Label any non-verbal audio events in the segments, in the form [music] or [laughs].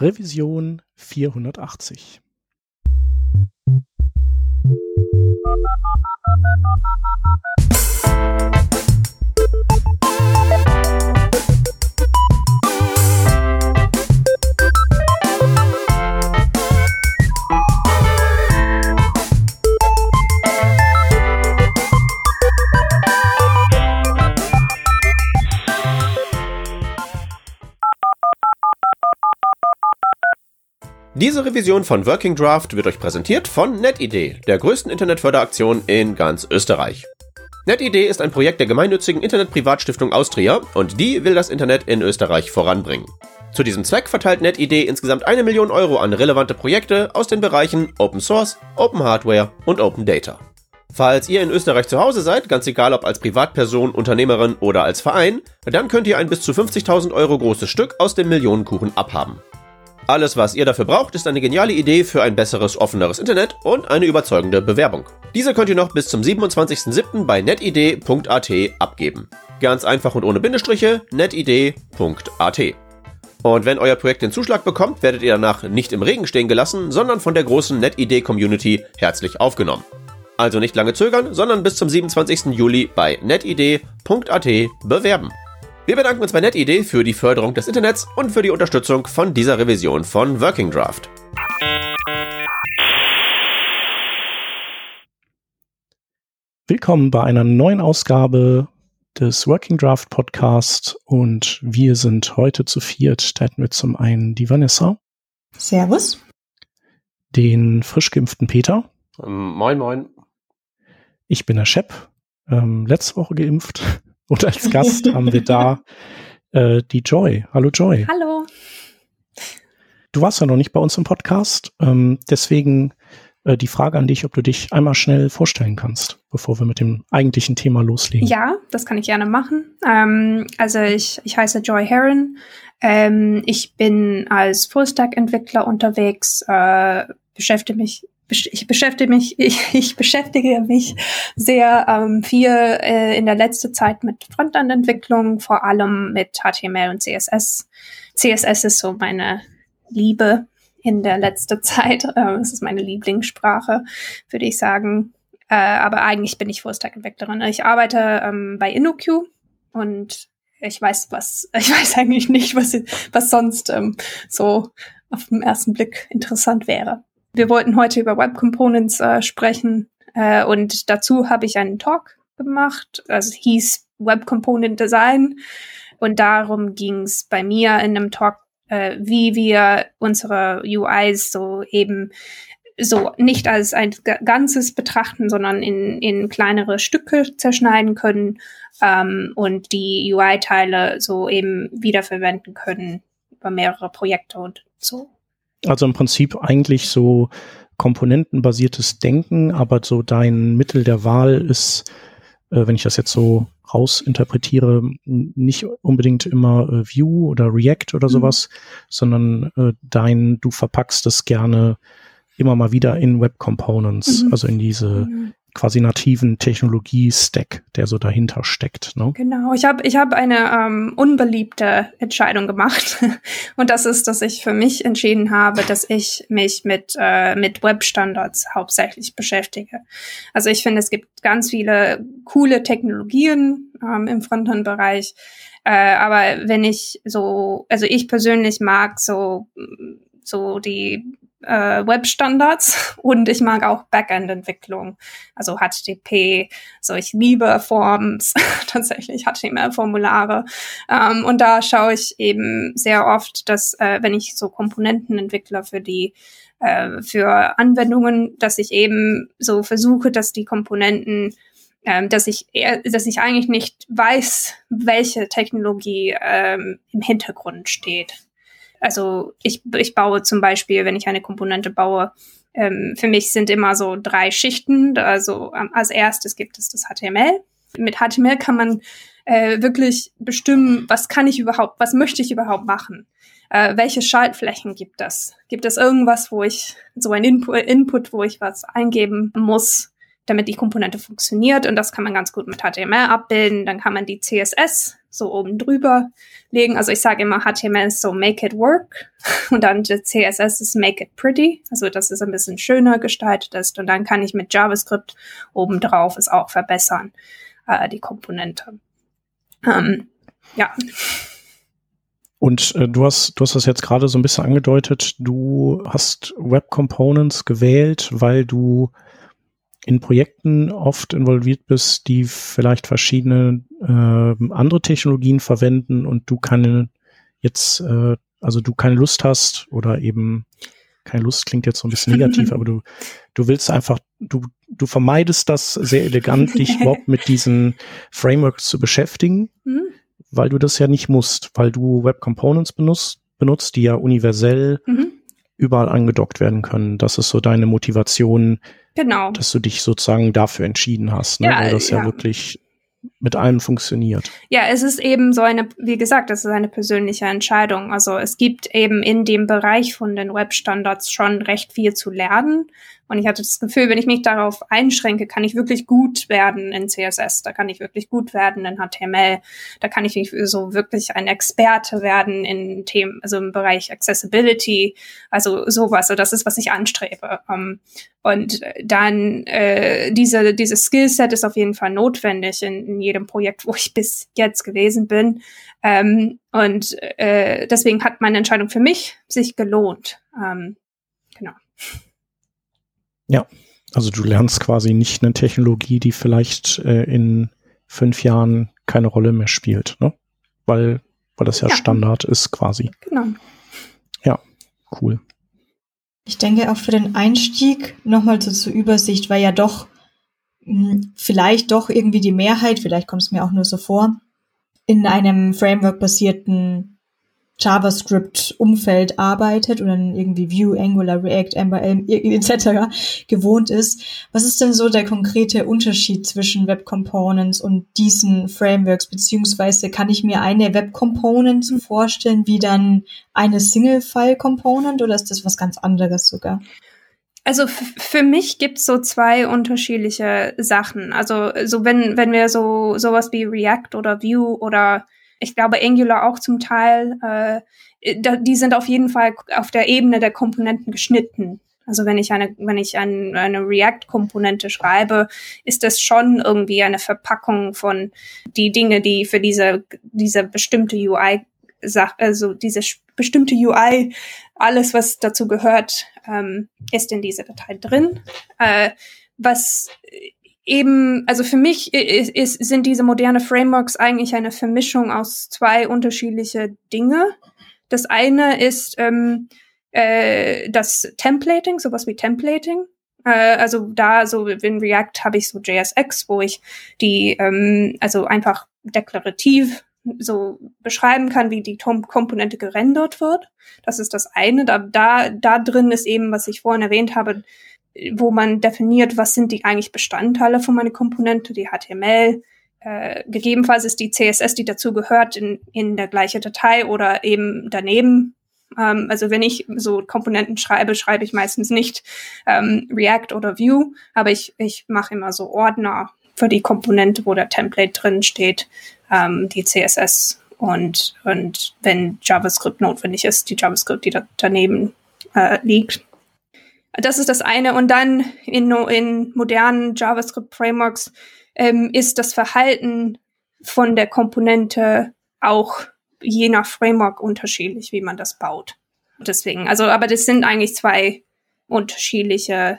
Revision 480. Diese Revision von Working Draft wird euch präsentiert von NetID, der größten Internetförderaktion in ganz Österreich. NetID ist ein Projekt der gemeinnützigen Internetprivatstiftung Austria und die will das Internet in Österreich voranbringen. Zu diesem Zweck verteilt NetID insgesamt eine Million Euro an relevante Projekte aus den Bereichen Open Source, Open Hardware und Open Data. Falls ihr in Österreich zu Hause seid, ganz egal ob als Privatperson, Unternehmerin oder als Verein, dann könnt ihr ein bis zu 50.000 Euro großes Stück aus dem Millionenkuchen abhaben. Alles, was ihr dafür braucht, ist eine geniale Idee für ein besseres, offeneres Internet und eine überzeugende Bewerbung. Diese könnt ihr noch bis zum 27.07. bei netidee.at abgeben. Ganz einfach und ohne Bindestriche, netidee.at. Und wenn euer Projekt den Zuschlag bekommt, werdet ihr danach nicht im Regen stehen gelassen, sondern von der großen NetID-Community herzlich aufgenommen. Also nicht lange zögern, sondern bis zum 27. Juli bei netidee.at bewerben. Wir bedanken uns bei NetID für die Förderung des Internets und für die Unterstützung von dieser Revision von Working Draft. Willkommen bei einer neuen Ausgabe des Working Draft Podcast und wir sind heute zu viert. Da hätten wir zum einen die Vanessa. Servus. Den frisch geimpften Peter. Ähm, moin, moin. Ich bin der Shep, ähm, letzte Woche geimpft. Und als Gast haben wir da äh, die Joy. Hallo Joy. Hallo. Du warst ja noch nicht bei uns im Podcast, ähm, deswegen äh, die Frage an dich, ob du dich einmal schnell vorstellen kannst, bevor wir mit dem eigentlichen Thema loslegen. Ja, das kann ich gerne machen. Ähm, also ich, ich heiße Joy Heron. Ähm, ich bin als Fullstack-Entwickler unterwegs, äh, beschäftige mich ich beschäftige mich, [laughs] ich, ich beschäftige mich sehr ähm, viel äh, in der letzten Zeit mit Frontend-Entwicklung, vor allem mit HTML und CSS. CSS ist so meine Liebe in der letzten [laughs] Zeit. Äh, es ist meine Lieblingssprache, würde ich sagen. Äh, aber eigentlich bin ich Fullstack-Entwicklerin. Ich arbeite ähm, bei InnoQ und ich weiß was, [laughs] ich weiß eigentlich nicht, was, was sonst ähm, so auf den ersten Blick interessant wäre. Wir wollten heute über Web Components äh, sprechen äh, und dazu habe ich einen Talk gemacht. Also hieß Web Component Design und darum ging es bei mir in einem Talk, äh, wie wir unsere UIs so eben so nicht als ein Ganzes betrachten, sondern in, in kleinere Stücke zerschneiden können ähm, und die UI-Teile so eben wiederverwenden können über mehrere Projekte und so. Also im Prinzip eigentlich so komponentenbasiertes Denken, aber so dein Mittel der Wahl ist, äh, wenn ich das jetzt so rausinterpretiere, nicht unbedingt immer äh, Vue oder React oder mhm. sowas, sondern äh, dein, du verpackst es gerne immer mal wieder in Web Components, mhm. also in diese mhm quasi nativen Technologie-Stack, der so dahinter steckt. Ne? Genau, ich habe ich hab eine ähm, unbeliebte Entscheidung gemacht [laughs] und das ist, dass ich für mich entschieden habe, dass ich mich mit, äh, mit Web-Standards hauptsächlich beschäftige. Also ich finde, es gibt ganz viele coole Technologien ähm, im Frontend-Bereich, äh, aber wenn ich so, also ich persönlich mag so so die äh, Web-Standards. Und ich mag auch Backend-Entwicklung, also HTTP, so ich liebe Forms, [laughs] tatsächlich HTML-Formulare ähm, und da schaue ich eben sehr oft, dass äh, wenn ich so Komponenten entwickle für die äh, für Anwendungen, dass ich eben so versuche, dass die Komponenten ähm, dass ich dass ich eigentlich nicht weiß, welche Technologie ähm, im Hintergrund steht also ich, ich baue zum Beispiel, wenn ich eine Komponente baue, ähm, für mich sind immer so drei Schichten. Also ähm, als erstes gibt es das HTML. Mit HTML kann man äh, wirklich bestimmen, was kann ich überhaupt, was möchte ich überhaupt machen. Äh, welche Schaltflächen gibt es? Gibt es irgendwas, wo ich so ein Input, Input, wo ich was eingeben muss, damit die Komponente funktioniert? Und das kann man ganz gut mit HTML abbilden. Dann kann man die CSS so oben drüber legen. Also ich sage immer, HTML ist so make it work [laughs] und dann CSS ist make it pretty, also dass es ein bisschen schöner gestaltet ist und dann kann ich mit JavaScript obendrauf es auch verbessern, äh, die Komponente. Ähm, ja. Und äh, du hast, du hast das jetzt gerade so ein bisschen angedeutet. Du hast Web Components gewählt, weil du in Projekten oft involviert bist, die vielleicht verschiedene äh, andere Technologien verwenden und du keine jetzt, äh, also du keine Lust hast oder eben keine Lust klingt jetzt so ein bisschen negativ, [laughs] aber du, du willst einfach, du, du vermeidest das sehr elegant, dich [laughs] überhaupt mit diesen Frameworks zu beschäftigen. Mhm weil du das ja nicht musst, weil du Web Components benutzt, benutzt die ja universell mhm. überall angedockt werden können. Das ist so deine Motivation, genau. dass du dich sozusagen dafür entschieden hast, ne? Ja, weil das ja, ja wirklich mit allem funktioniert. Ja, es ist eben so eine, wie gesagt, es ist eine persönliche Entscheidung. Also es gibt eben in dem Bereich von den Webstandards schon recht viel zu lernen. Und ich hatte das Gefühl, wenn ich mich darauf einschränke, kann ich wirklich gut werden in CSS, da kann ich wirklich gut werden in HTML, da kann ich so wirklich ein Experte werden in Themen, also im Bereich Accessibility, also sowas. So, das ist, was ich anstrebe. Ähm, und dann äh, diese dieses Skillset ist auf jeden Fall notwendig in, in jedem Projekt, wo ich bis jetzt gewesen bin. Ähm, und äh, deswegen hat meine Entscheidung für mich sich gelohnt. Ähm, genau. Ja, also du lernst quasi nicht eine Technologie, die vielleicht äh, in fünf Jahren keine Rolle mehr spielt, ne? Weil, weil das ja, ja. Standard ist quasi. Genau. Ja, cool. Ich denke auch für den Einstieg nochmal so zur Übersicht, weil ja doch mh, hm, vielleicht doch irgendwie die Mehrheit, vielleicht kommt es mir auch nur so vor, in einem Framework-basierten JavaScript-Umfeld arbeitet oder irgendwie Vue, Angular, React, MBL etc. gewohnt ist. Was ist denn so der konkrete Unterschied zwischen Web Components und diesen Frameworks? Beziehungsweise kann ich mir eine Web Component vorstellen wie dann eine Single-File Component oder ist das was ganz anderes sogar? Also für mich gibt's so zwei unterschiedliche Sachen. Also so wenn wenn wir so sowas wie React oder Vue oder ich glaube Angular auch zum Teil, äh, die sind auf jeden Fall auf der Ebene der Komponenten geschnitten. Also wenn ich eine, wenn ich ein, eine React-Komponente schreibe, ist das schon irgendwie eine Verpackung von die Dinge, die für diese, diese bestimmte UI, also diese bestimmte UI, alles, was dazu gehört, ähm, ist in dieser Datei drin. Äh, was eben, also für mich ist, ist, sind diese moderne Frameworks eigentlich eine Vermischung aus zwei unterschiedliche Dinge. Das eine ist ähm, äh, das Templating, sowas wie Templating. Äh, also da so in React habe ich so JSX, wo ich die ähm, also einfach deklarativ so beschreiben kann, wie die Komponente gerendert wird. Das ist das eine. Da, da, da drin ist eben, was ich vorhin erwähnt habe, wo man definiert, was sind die eigentlich Bestandteile von meiner Komponente, die HTML. Äh, gegebenenfalls ist die CSS, die dazu gehört, in, in der gleiche Datei oder eben daneben. Ähm, also wenn ich so Komponenten schreibe, schreibe ich meistens nicht ähm, React oder Vue, aber ich, ich mache immer so Ordner für die Komponente, wo der Template drin steht, ähm, die CSS und, und wenn JavaScript notwendig ist, die JavaScript, die da daneben äh, liegt. Das ist das eine. Und dann in, in modernen JavaScript-Frameworks ähm, ist das Verhalten von der Komponente auch je nach Framework unterschiedlich, wie man das baut. Deswegen, also, aber das sind eigentlich zwei unterschiedliche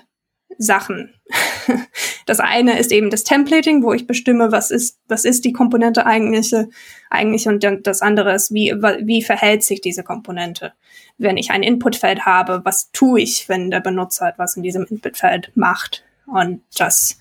Sachen. [laughs] Das eine ist eben das Templating, wo ich bestimme, was ist, was ist die Komponente eigentlich, eigentlich und das andere ist, wie, wie verhält sich diese Komponente. Wenn ich ein Inputfeld habe, was tue ich, wenn der Benutzer etwas in diesem Inputfeld macht und das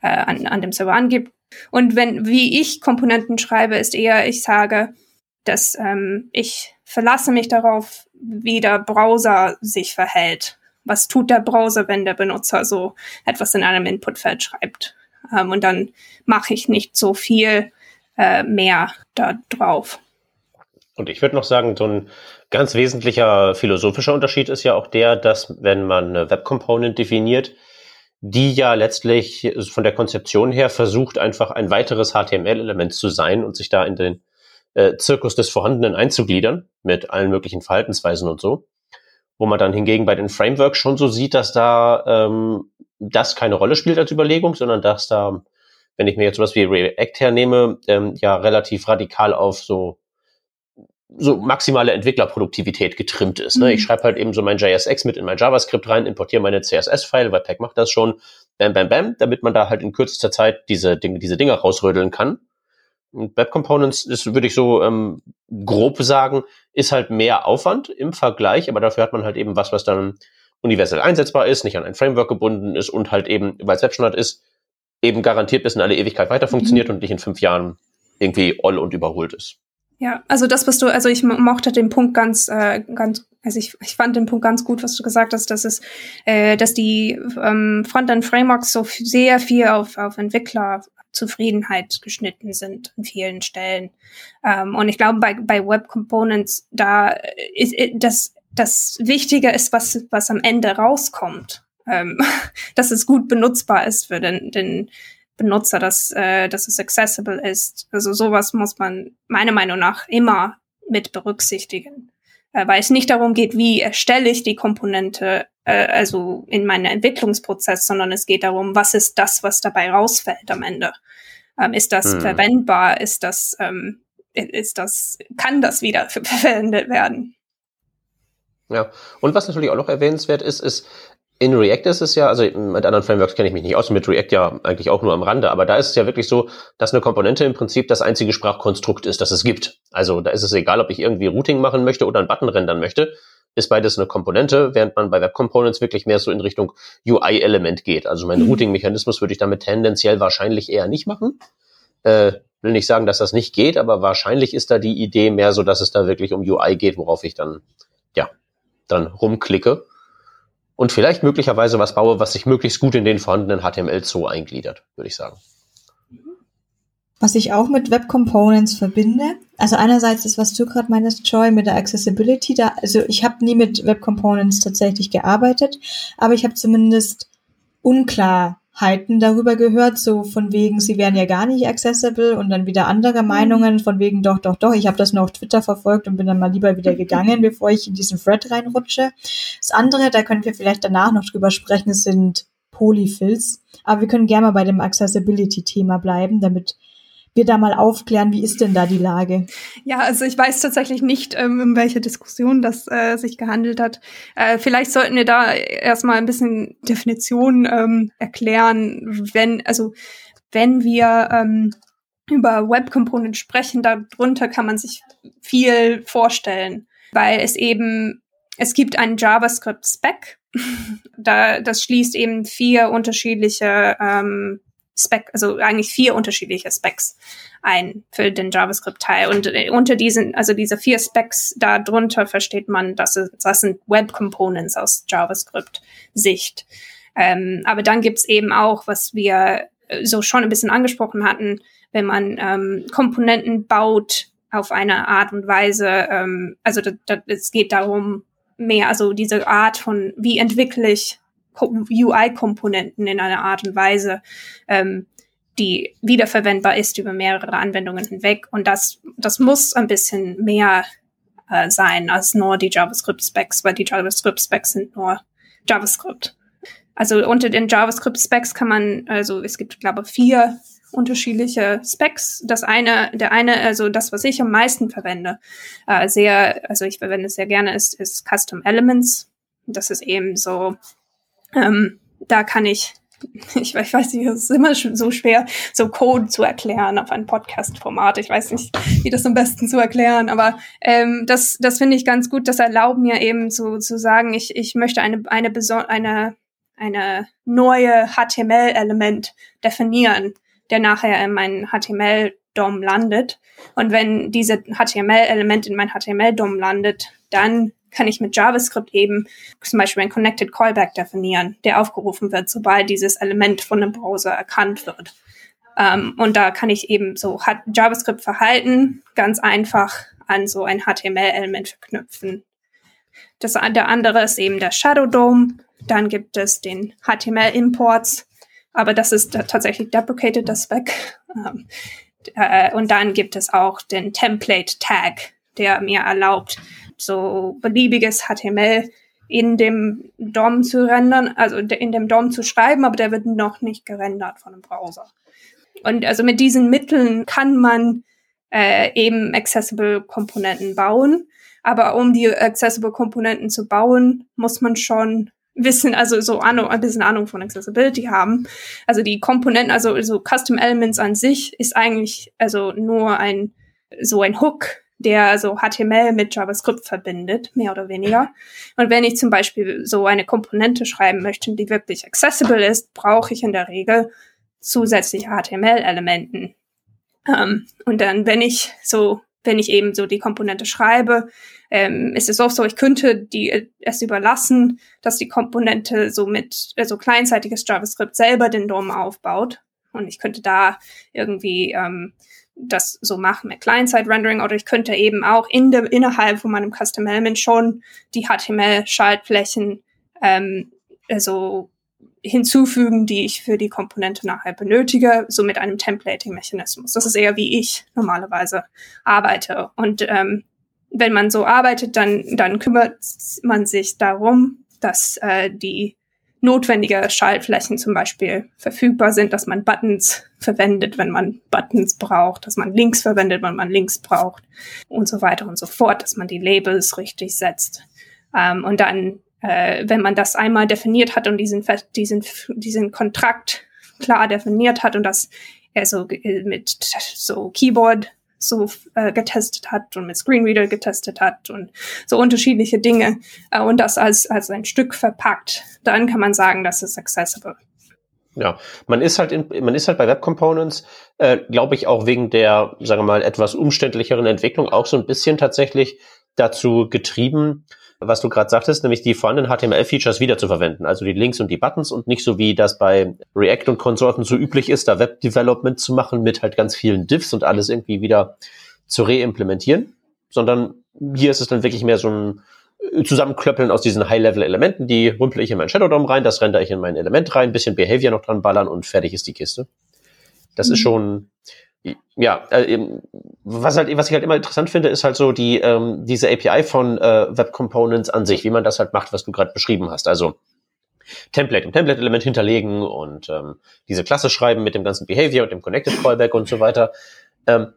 äh, an, an dem Server angibt. Und wenn, wie ich Komponenten schreibe, ist eher, ich sage, dass ähm, ich verlasse mich darauf, wie der Browser sich verhält was tut der Browser, wenn der Benutzer so etwas in einem Inputfeld schreibt. Ähm, und dann mache ich nicht so viel äh, mehr da drauf. Und ich würde noch sagen, so ein ganz wesentlicher philosophischer Unterschied ist ja auch der, dass wenn man eine Web Component definiert, die ja letztlich von der Konzeption her versucht, einfach ein weiteres HTML-Element zu sein und sich da in den äh, Zirkus des Vorhandenen einzugliedern mit allen möglichen Verhaltensweisen und so. Wo man dann hingegen bei den Frameworks schon so sieht, dass da ähm, das keine Rolle spielt als Überlegung, sondern dass da, wenn ich mir jetzt sowas wie React hernehme, ähm, ja relativ radikal auf so so maximale Entwicklerproduktivität getrimmt ist. Ne? Mhm. Ich schreibe halt eben so mein JSX mit in mein JavaScript rein, importiere meine CSS-File, Webpack macht das schon, bam, bam, bam, damit man da halt in kürzester Zeit diese Dinge, diese Dinge rausrödeln kann. Web Components ist, würde ich so ähm, grob sagen, ist halt mehr Aufwand im Vergleich, aber dafür hat man halt eben was, was dann universell einsetzbar ist, nicht an ein Framework gebunden ist und halt eben, weil es Webstandard ist, eben garantiert bis in alle Ewigkeit weiter funktioniert mhm. und nicht in fünf Jahren irgendwie all und überholt ist. Ja, also das, was du, also ich mochte den Punkt ganz, äh, ganz, also ich, ich fand den Punkt ganz gut, was du gesagt hast, dass es, äh, dass die ähm, Frontend-Frameworks so sehr viel auf, auf Entwicklerzufriedenheit geschnitten sind an vielen Stellen. Ähm, und ich glaube, bei, bei Web Components, da ist, ist das, das Wichtige ist, was, was am Ende rauskommt. Ähm, [laughs] dass es gut benutzbar ist für den, den Benutzer, dass, äh, dass es accessible ist. Also sowas muss man meiner Meinung nach immer mit berücksichtigen. Äh, weil es nicht darum geht, wie erstelle ich die Komponente, äh, also in meinem Entwicklungsprozess, sondern es geht darum, was ist das, was dabei rausfällt am Ende. Ähm, ist das hm. verwendbar? Ist das, ähm, ist das, kann das wieder [laughs] verwendet werden? Ja, und was natürlich auch noch erwähnenswert ist, ist, in React ist es ja, also mit anderen Frameworks kenne ich mich nicht aus, mit React ja eigentlich auch nur am Rande, aber da ist es ja wirklich so, dass eine Komponente im Prinzip das einzige Sprachkonstrukt ist, das es gibt. Also da ist es egal, ob ich irgendwie Routing machen möchte oder einen Button rendern möchte, ist beides eine Komponente, während man bei Web Components wirklich mehr so in Richtung UI-Element geht. Also mein mhm. Routing-Mechanismus würde ich damit tendenziell wahrscheinlich eher nicht machen. Äh, will nicht sagen, dass das nicht geht, aber wahrscheinlich ist da die Idee mehr so, dass es da wirklich um UI geht, worauf ich dann, ja, dann rumklicke und vielleicht möglicherweise was baue, was sich möglichst gut in den vorhandenen HTML-Zoo eingliedert, würde ich sagen. Was ich auch mit Web Components verbinde, also einerseits ist, was du gerade meinst, Joy, mit der Accessibility da, also ich habe nie mit Web Components tatsächlich gearbeitet, aber ich habe zumindest unklar Heiten darüber gehört, so von wegen, sie wären ja gar nicht accessible und dann wieder andere Meinungen von wegen, doch, doch, doch, ich habe das nur auf Twitter verfolgt und bin dann mal lieber wieder gegangen, [laughs] bevor ich in diesen Thread reinrutsche. Das andere, da können wir vielleicht danach noch drüber sprechen, sind Polyfills. Aber wir können gerne mal bei dem Accessibility-Thema bleiben, damit wir da mal aufklären, wie ist denn da die Lage? Ja, also ich weiß tatsächlich nicht, ähm, um welche Diskussion das äh, sich gehandelt hat. Äh, vielleicht sollten wir da erstmal ein bisschen Definition ähm, erklären, wenn, also wenn wir ähm, über Web Component sprechen, darunter kann man sich viel vorstellen, weil es eben, es gibt einen JavaScript-Spec, [laughs] da, das schließt eben vier unterschiedliche ähm, Spec, also eigentlich vier unterschiedliche Specs ein für den JavaScript-Teil. Und äh, unter diesen, also diese vier Specs darunter versteht man, dass das sind Web Components aus JavaScript-Sicht. Ähm, aber dann gibt's eben auch, was wir äh, so schon ein bisschen angesprochen hatten, wenn man ähm, Komponenten baut auf eine Art und Weise, ähm, also es geht darum, mehr, also diese Art von, wie entwickle ich UI-Komponenten in einer Art und Weise, ähm, die wiederverwendbar ist über mehrere Anwendungen hinweg. Und das, das muss ein bisschen mehr äh, sein als nur die JavaScript-Specs, weil die JavaScript-Specs sind nur JavaScript. Also unter den JavaScript-Specs kann man, also es gibt, glaube ich, vier unterschiedliche Specs. Das eine, der eine, also das, was ich am meisten verwende, äh, sehr, also ich verwende es sehr gerne, ist, ist Custom Elements. Das ist eben so ähm, da kann ich, [laughs] ich, ich weiß nicht, es ist immer so schwer, so Code zu erklären auf ein Podcast-Format. Ich weiß nicht, wie das am besten zu erklären, aber ähm, das, das finde ich ganz gut. Das erlaubt mir eben zu, zu sagen, ich, ich möchte eine, eine, eine, eine neue HTML-Element definieren, der nachher in meinen HTML-DOM landet. Und wenn diese HTML-Element in mein HTML-DOM landet, dann kann ich mit JavaScript eben zum Beispiel ein Connected Callback definieren, der aufgerufen wird, sobald dieses Element von dem Browser erkannt wird. Ähm, und da kann ich eben so JavaScript-Verhalten ganz einfach an so ein HTML-Element verknüpfen. Das, der andere ist eben der Shadow Dome. Dann gibt es den HTML-Imports, aber das ist tatsächlich deprecated, das Spec. Ähm, Äh, und dann gibt es auch den Template Tag, der mir erlaubt, so beliebiges HTML in dem DOM zu rendern, also in dem DOM zu schreiben, aber der wird noch nicht gerendert von dem Browser. Und also mit diesen Mitteln kann man äh, eben Accessible Komponenten bauen. Aber um die Accessible Komponenten zu bauen, muss man schon wissen, also so Ahnung, ein bisschen Ahnung von Accessibility haben. Also die Komponenten, also so Custom Elements an sich ist eigentlich also nur ein so ein Hook, der so HTML mit JavaScript verbindet, mehr oder weniger. Und wenn ich zum Beispiel so eine Komponente schreiben möchte, die wirklich accessible ist, brauche ich in der Regel zusätzliche HTML-Elementen. Ähm, und dann, wenn ich so, wenn ich eben so die Komponente schreibe, ähm, ist es auch so, ich könnte die es überlassen, dass die Komponente so mit äh, so kleinzeitiges JavaScript selber den DOM aufbaut. Und ich könnte da irgendwie ähm, das so machen mit Client-Side-Rendering oder ich könnte eben auch in der, innerhalb von meinem Custom Element schon die HTML-Schaltflächen ähm, also hinzufügen, die ich für die Komponente nachher benötige, so mit einem Templating-Mechanismus. Das ist eher wie ich normalerweise arbeite. Und ähm, wenn man so arbeitet, dann, dann kümmert man sich darum, dass äh, die notwendige Schaltflächen zum Beispiel verfügbar sind, dass man Buttons verwendet, wenn man Buttons braucht, dass man Links verwendet, wenn man Links braucht und so weiter und so fort, dass man die Labels richtig setzt. Ähm, und dann, äh, wenn man das einmal definiert hat und diesen, diesen, diesen Kontrakt klar definiert hat und das er so mit so Keyboard so äh, getestet hat und mit Screenreader getestet hat und so unterschiedliche Dinge äh, und das als, als ein Stück verpackt, dann kann man sagen, das ist accessible. Ja, man ist halt in, man ist halt bei Web Components, äh, glaube ich, auch wegen der, sagen wir mal, etwas umständlicheren Entwicklung auch so ein bisschen tatsächlich dazu getrieben, was du gerade sagtest, nämlich die vorhandenen HTML-Features wiederzuverwenden, also die Links und die Buttons und nicht so wie das bei React und Konsorten so üblich ist, da Web-Development zu machen mit halt ganz vielen Diffs und alles irgendwie wieder zu reimplementieren, sondern hier ist es dann wirklich mehr so ein Zusammenklöppeln aus diesen High-Level-Elementen, die rümpel ich in mein Shadow DOM rein, das rendere ich in mein Element rein, bisschen Behavior noch dran ballern und fertig ist die Kiste. Das mhm. ist schon, ja, äh, was halt, was ich halt immer interessant finde, ist halt so die ähm, diese API von äh, Web Components an sich, wie man das halt macht, was du gerade beschrieben hast. Also Template im Template-Element hinterlegen und ähm, diese Klasse schreiben mit dem ganzen Behavior und dem Connected Callback und so weiter. Ähm,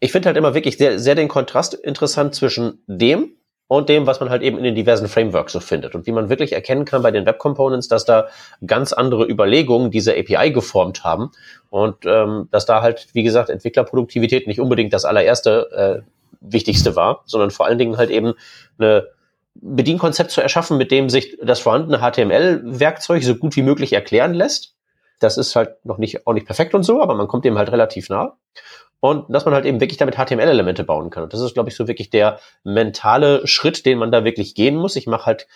ich finde halt immer wirklich sehr, sehr den Kontrast interessant zwischen dem, und dem, was man halt eben in den diversen Frameworks so findet. Und wie man wirklich erkennen kann bei den Web Components, dass da ganz andere Überlegungen diese API geformt haben und ähm, dass da halt, wie gesagt, Entwicklerproduktivität nicht unbedingt das allererste äh, Wichtigste war, sondern vor allen Dingen halt eben eine Bedienkonzept zu erschaffen, mit dem sich das vorhandene HTML-Werkzeug so gut wie möglich erklären lässt. Das ist halt noch nicht, auch nicht perfekt und so, aber man kommt dem halt relativ nah und dass man halt eben wirklich damit HTML-Elemente bauen kann. Und das ist, glaube ich, so wirklich der mentale Schritt, den man da wirklich gehen muss. Ich mache halt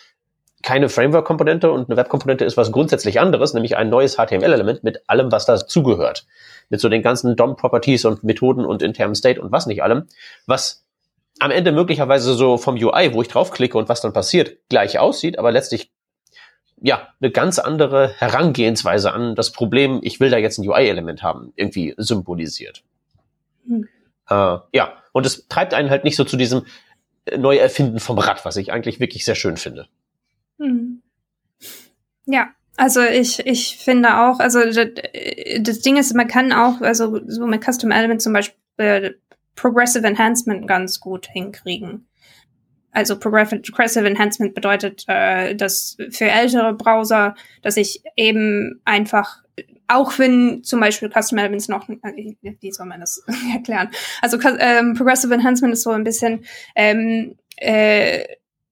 keine Framework-Komponente und eine Web-Komponente ist was grundsätzlich anderes, nämlich ein neues HTML-Element mit allem, was dazugehört. Mit so den ganzen DOM-Properties und Methoden und internen State und was nicht allem, was am Ende möglicherweise so vom UI, wo ich draufklicke und was dann passiert, gleich aussieht, aber letztlich ja, eine ganz andere Herangehensweise an das Problem, ich will da jetzt ein UI-Element haben, irgendwie symbolisiert. Hm. Äh, ja, und es treibt einen halt nicht so zu diesem äh, Neuerfinden vom Rad, was ich eigentlich wirklich sehr schön finde. Hm. Ja, also ich, ich finde auch, also das, das, Ding ist, man kann auch, also so mit Custom Element zum Beispiel äh, Progressive Enhancement ganz gut hinkriegen. Also Progressive Enhancement bedeutet, äh, dass für ältere Browser, dass ich eben einfach auch wenn zum Beispiel Custom Elements noch, äh, wie soll man das [laughs] erklären? Also ähm, Progressive Enhancement ist so ein bisschen, ähm, äh,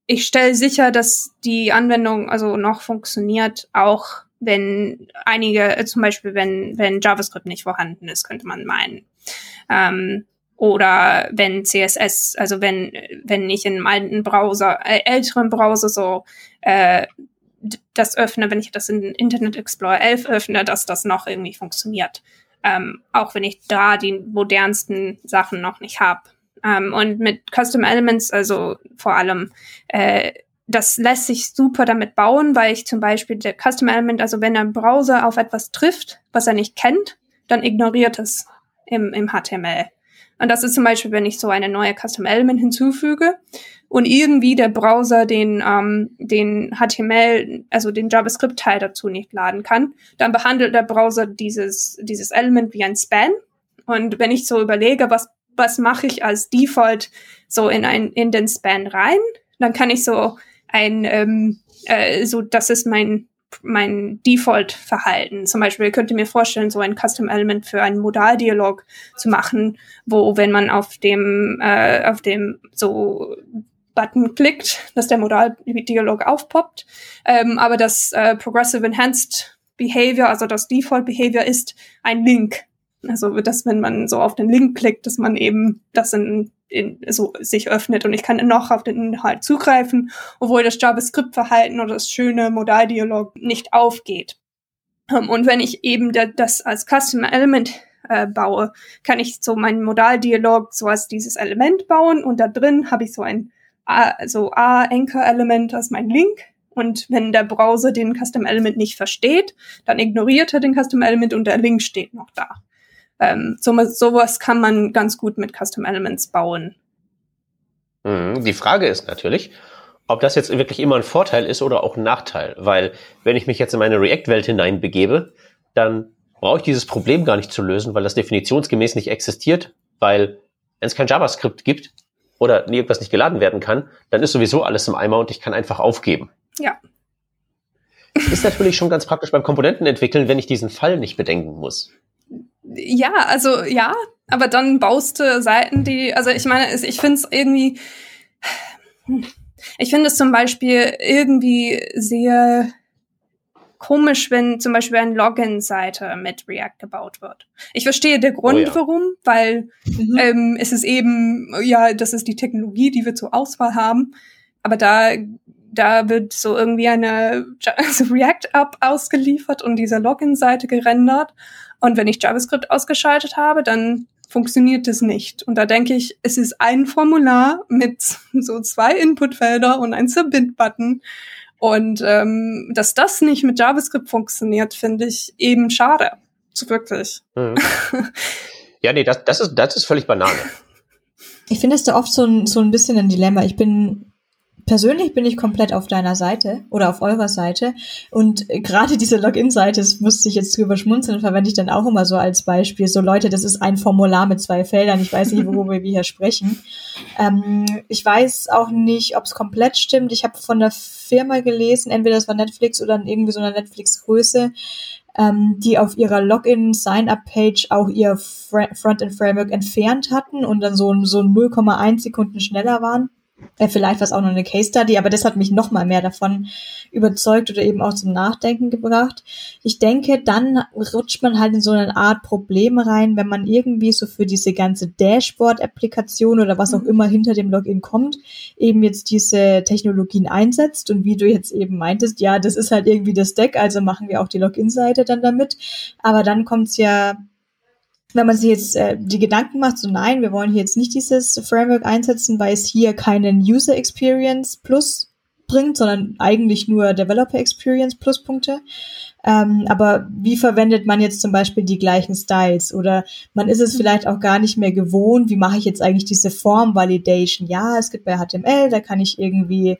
ich stelle sicher, dass die Anwendung also noch funktioniert, auch wenn einige, äh, zum Beispiel wenn, wenn JavaScript nicht vorhanden ist, könnte man meinen. Ähm, oder wenn CSS, also wenn, wenn ich in einem alten Browser, äh, älteren Browser so äh, das öffne, wenn ich das in Internet Explorer 11 öffne, dass das noch irgendwie funktioniert. Ähm, auch wenn ich da die modernsten Sachen noch nicht habe. Ähm, und mit Custom Elements, also vor allem, äh, das lässt sich super damit bauen, weil ich zum Beispiel der Custom Element, also wenn ein Browser auf etwas trifft, was er nicht kennt, dann ignoriert es im, im HTML. Und das ist zum Beispiel, wenn ich so eine neue Custom Element hinzufüge und irgendwie der Browser den, ähm, den HTML, also den JavaScript-Teil dazu nicht laden kann, dann behandelt der Browser dieses, dieses Element wie ein Span. Und wenn ich so überlege, was, was mache ich als Default so in ein, in den Span rein, dann kann ich so ein, ähm, äh, so, das ist mein, mein Default-Verhalten. Zum Beispiel könnt ihr mir vorstellen, so ein Custom-Element für einen Modaldialog zu machen, wo, wenn man auf dem, äh, auf dem so Button klickt, dass der Modaldialog aufpoppt. Ähm, aber das äh, Progressive Enhanced Behavior, also das Default Behavior ist ein Link. Also, dass wenn man so auf den Link klickt, dass man eben das in in, so sich öffnet und ich kann noch auf den Inhalt zugreifen, obwohl das JavaScript-Verhalten oder das schöne Modaldialog nicht aufgeht. Ähm, und wenn ich eben da, das als Custom Element äh, baue, kann ich so meinen Modaldialog so als dieses Element bauen und da drin habe ich so ein A, so A-Anchor-Element als mein Link und wenn der Browser den Custom Element nicht versteht, dann ignoriert er den Custom Element und der Link steht noch da. Ähm, so, sowas kann man ganz gut mit Custom Elements bauen. Mhm. Die Frage ist natürlich, ob das jetzt wirklich immer ein Vorteil ist oder auch ein Nachteil. Weil wenn ich mich jetzt in meine React-Welt hineinbegebe, dann brauche ich dieses Problem gar nicht zu lösen, weil das definitionsgemäß nicht existiert, weil wenn es kein JavaScript gibt oder irgendwas nicht geladen werden kann, dann ist sowieso alles im Eimer und ich kann einfach aufgeben. Ja. Ist natürlich schon ganz praktisch beim Komponentenentwickeln, wenn ich diesen Fall nicht bedenken muss ja, also ja, aber dann baust du Seiten, die, also ich meine, ich finde es irgendwie, ich finde es zum Beispiel irgendwie sehr komisch, wenn zum Beispiel eine Login-Seite mit React gebaut wird. Ich verstehe der Grund, oh ja. warum, weil mhm. ähm, es ist eben, ja, das ist die Technologie, die wir zur Auswahl haben. Aber da, da wird so irgendwie eine also [laughs] React-App ausgeliefert und diese Login-Seite gerendert. Und wenn ich JavaScript ausgeschaltet habe, dann funktioniert es nicht. Und da denke ich, es ist ein Formular mit so zwei Inputfelder und ein Submit-Button. Und ähm, dass das nicht mit JavaScript funktioniert, finde ich eben schade. So wirklich. Mhm. [laughs] Ja, nee, das, das, ist, das ist völlig Banane. Ich finde es da oft so ein, so ein bisschen ein Dilemma. Ich bin persönlich bin ich komplett auf deiner Seite oder auf eurer Seite. Und gerade diese Login-Seite, das musste ich jetzt drüber schmunzeln, verwende ich dann auch immer so als Beispiel. So Leute, das ist ein Formular mit zwei Feldern. Ich weiß nicht, worüber wir hier sprechen. Ähm, ich weiß auch nicht, ob es komplett stimmt. Ich habe von der Firma gelesen, entweder das war Netflix oder irgendwie so eine Netflix-Größe, ähm, die auf ihrer Login-Sign-Up-Page auch ihr Frontend-Framework entfernt hatten und dann so, so 0,1 Sekunden schneller waren. Äh, vielleicht war es auch noch eine Case Study, aber das hat mich noch mal mehr davon überzeugt oder eben auch zum Nachdenken gebracht. Ich denke, dann rutscht man halt in so eine Art Probleme rein, wenn man irgendwie so für diese ganze Dashboard-Applikation oder was auch mhm. immer hinter dem Login kommt, eben jetzt diese Technologien einsetzt und wie du jetzt eben meintest, ja, das ist halt irgendwie das Deck, also machen wir auch die Login-Seite dann damit. Aber dann kommt's ja wenn man sich jetzt äh, die Gedanken macht, so nein, wir wollen hier jetzt nicht dieses Framework einsetzen, weil es hier keinen User Experience Plus bringt, sondern eigentlich nur Developer Experience Pluspunkte. Ähm, aber wie verwendet man jetzt zum Beispiel die gleichen Styles? Oder man ist es mhm. vielleicht auch gar nicht mehr gewohnt, wie mache ich jetzt eigentlich diese Form Validation? Ja, es gibt bei HTML, da kann ich irgendwie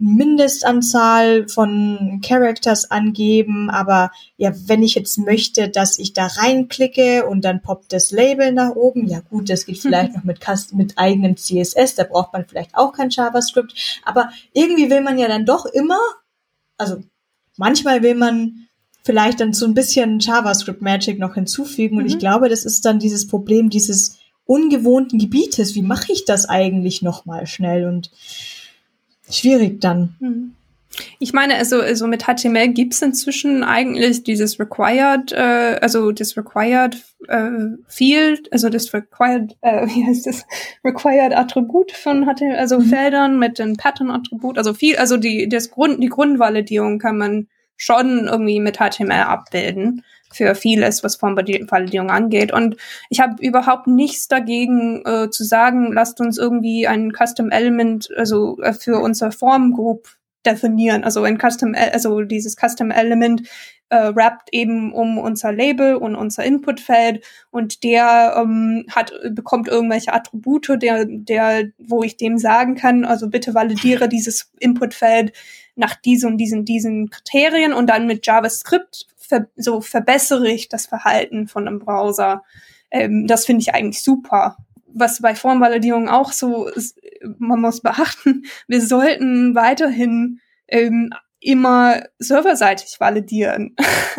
Mindestanzahl von Characters angeben, aber ja, wenn ich jetzt möchte, dass ich da reinklicke und dann poppt das Label nach oben, ja gut, das geht vielleicht [laughs] noch mit, mit eigenem CSS, da braucht man vielleicht auch kein JavaScript, aber irgendwie will man ja dann doch immer, also manchmal will man vielleicht dann so ein bisschen JavaScript Magic noch hinzufügen und mhm. ich glaube, das ist dann dieses Problem dieses ungewohnten Gebietes. Wie mache ich das eigentlich noch mal schnell und schwierig dann. Mhm. Ich meine, also, also mit HTML gibt's inzwischen eigentlich dieses Required, äh, also das Required äh, Field, also das Required, äh, [laughs] wie heißt das, Required Attribut von HTML, also mhm. Feldern mit dem Pattern-Attribut, also viel, also die, das Grund, die Grundvalidierung kann man schon irgendwie mit HTML abbilden für vieles, was Formvalidierung angeht. Und ich habe überhaupt nichts dagegen äh, zu sagen, lasst uns irgendwie ein Custom Element, also äh, für unser Form Group definieren. Also ein Custom, also dieses Custom Element äh, wrapped eben um unser Label und unser Inputfeld und der ähm, hat bekommt irgendwelche Attribute, der der wo ich dem sagen kann, also bitte validiere dieses Inputfeld nach diesen diesen diesen Kriterien und dann mit JavaScript ver so verbessere ich das Verhalten von einem Browser. Ähm, das finde ich eigentlich super. Was bei Formvalidierung auch so ist, man muss beachten, [laughs] wir sollten weiterhin ähm, immer serverseitig validieren.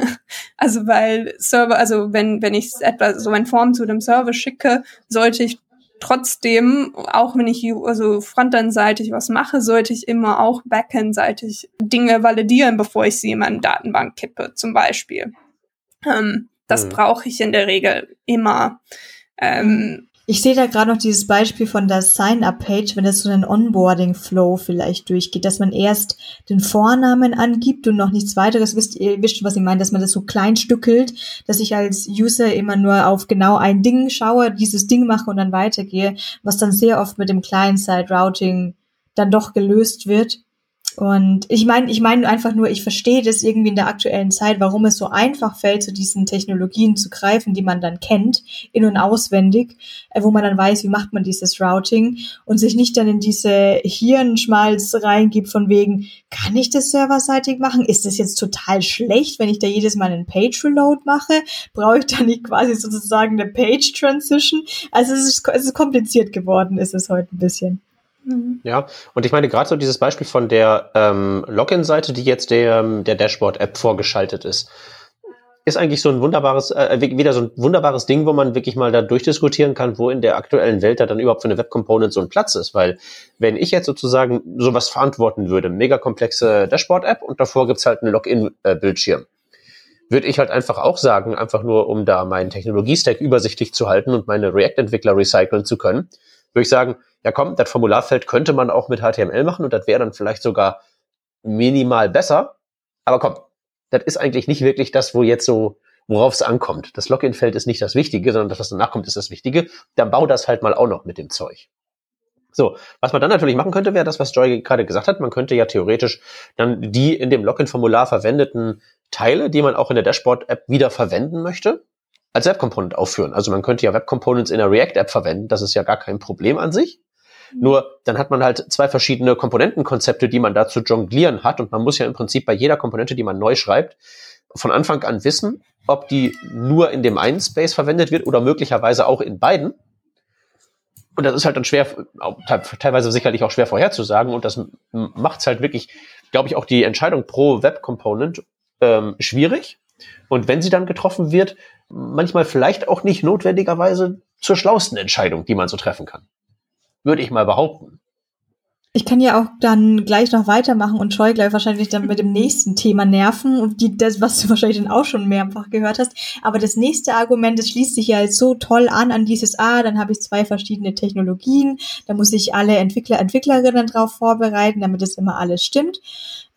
[laughs] also weil Server, also wenn, wenn ich etwa so ein Form zu dem Server schicke, sollte ich trotzdem, auch wenn ich also Frontend-seitig was mache, sollte ich immer auch Backend-seitig Dinge validieren, bevor ich sie in meine Datenbank kippe, zum Beispiel. Ähm, das mhm. brauche ich in der Regel immer. Ähm, ich sehe da gerade noch dieses Beispiel von der Sign-up-Page, wenn das so einen Onboarding-Flow vielleicht durchgeht, dass man erst den Vornamen angibt und noch nichts weiteres. Wisst ihr, wisst, was ich meine, dass man das so klein stückelt, dass ich als User immer nur auf genau ein Ding schaue, dieses Ding mache und dann weitergehe, was dann sehr oft mit dem Client-Side-Routing dann doch gelöst wird. Und ich meine, ich meine einfach nur, ich verstehe das irgendwie in der aktuellen Zeit, warum es so einfach fällt, zu diesen Technologien zu greifen, die man dann kennt, in- und auswendig, äh, wo man dann weiß, wie macht man dieses Routing und sich nicht dann in diese Hirnschmalz reingibt von wegen, kann ich das serverseitig machen? Ist das jetzt total schlecht, wenn ich da jedes Mal einen Page-Reload mache? Brauche ich da nicht quasi sozusagen eine Page-Transition? Also es ist, es ist kompliziert geworden, ist es heute ein bisschen. Mhm. Ja, und ich meine gerade so dieses Beispiel von der ähm, Login-Seite, die jetzt der, ähm, der Dashboard-App vorgeschaltet ist, ist eigentlich so ein wunderbares, äh, wieder so ein wunderbares Ding, wo man wirklich mal da durchdiskutieren kann, wo in der aktuellen Welt da dann überhaupt für eine Web-Component so ein Platz ist. Weil wenn ich jetzt sozusagen sowas verantworten würde, mega komplexe Dashboard-App und davor gibt's halt einen Login-Bildschirm, würde ich halt einfach auch sagen, einfach nur um da meinen Technologie-Stack übersichtlich zu halten und meine React-Entwickler recyceln zu können, würde ich sagen, ja komm, das Formularfeld könnte man auch mit HTML machen und das wäre dann vielleicht sogar minimal besser. Aber komm, das ist eigentlich nicht wirklich das, wo jetzt so, worauf es ankommt. Das Login-Feld ist nicht das Wichtige, sondern das, was danach kommt, ist das Wichtige. Dann bau das halt mal auch noch mit dem Zeug. So, was man dann natürlich machen könnte, wäre das, was Joy gerade gesagt hat. Man könnte ja theoretisch dann die in dem Login-Formular verwendeten Teile, die man auch in der Dashboard-App wieder verwenden möchte, als Web-Component aufführen. Also man könnte ja Web-Components in der React-App verwenden. Das ist ja gar kein Problem an sich. Nur dann hat man halt zwei verschiedene Komponentenkonzepte, die man da zu jonglieren hat. Und man muss ja im Prinzip bei jeder Komponente, die man neu schreibt, von Anfang an wissen, ob die nur in dem einen Space verwendet wird oder möglicherweise auch in beiden. Und das ist halt dann schwer, teilweise sicherlich auch schwer vorherzusagen. Und das macht es halt wirklich, glaube ich, auch die Entscheidung pro Web Component ähm, schwierig. Und wenn sie dann getroffen wird, manchmal vielleicht auch nicht notwendigerweise zur schlausten Entscheidung, die man so treffen kann würde ich mal behaupten. Ich kann ja auch dann gleich noch weitermachen und Scheu gleich wahrscheinlich dann mit dem [laughs] nächsten Thema nerven und die, das, was du wahrscheinlich dann auch schon mehrfach gehört hast. Aber das nächste Argument, das schließt sich ja jetzt so toll an, an dieses, ah, dann habe ich zwei verschiedene Technologien, da muss ich alle Entwickler, Entwicklerinnen drauf vorbereiten, damit es immer alles stimmt.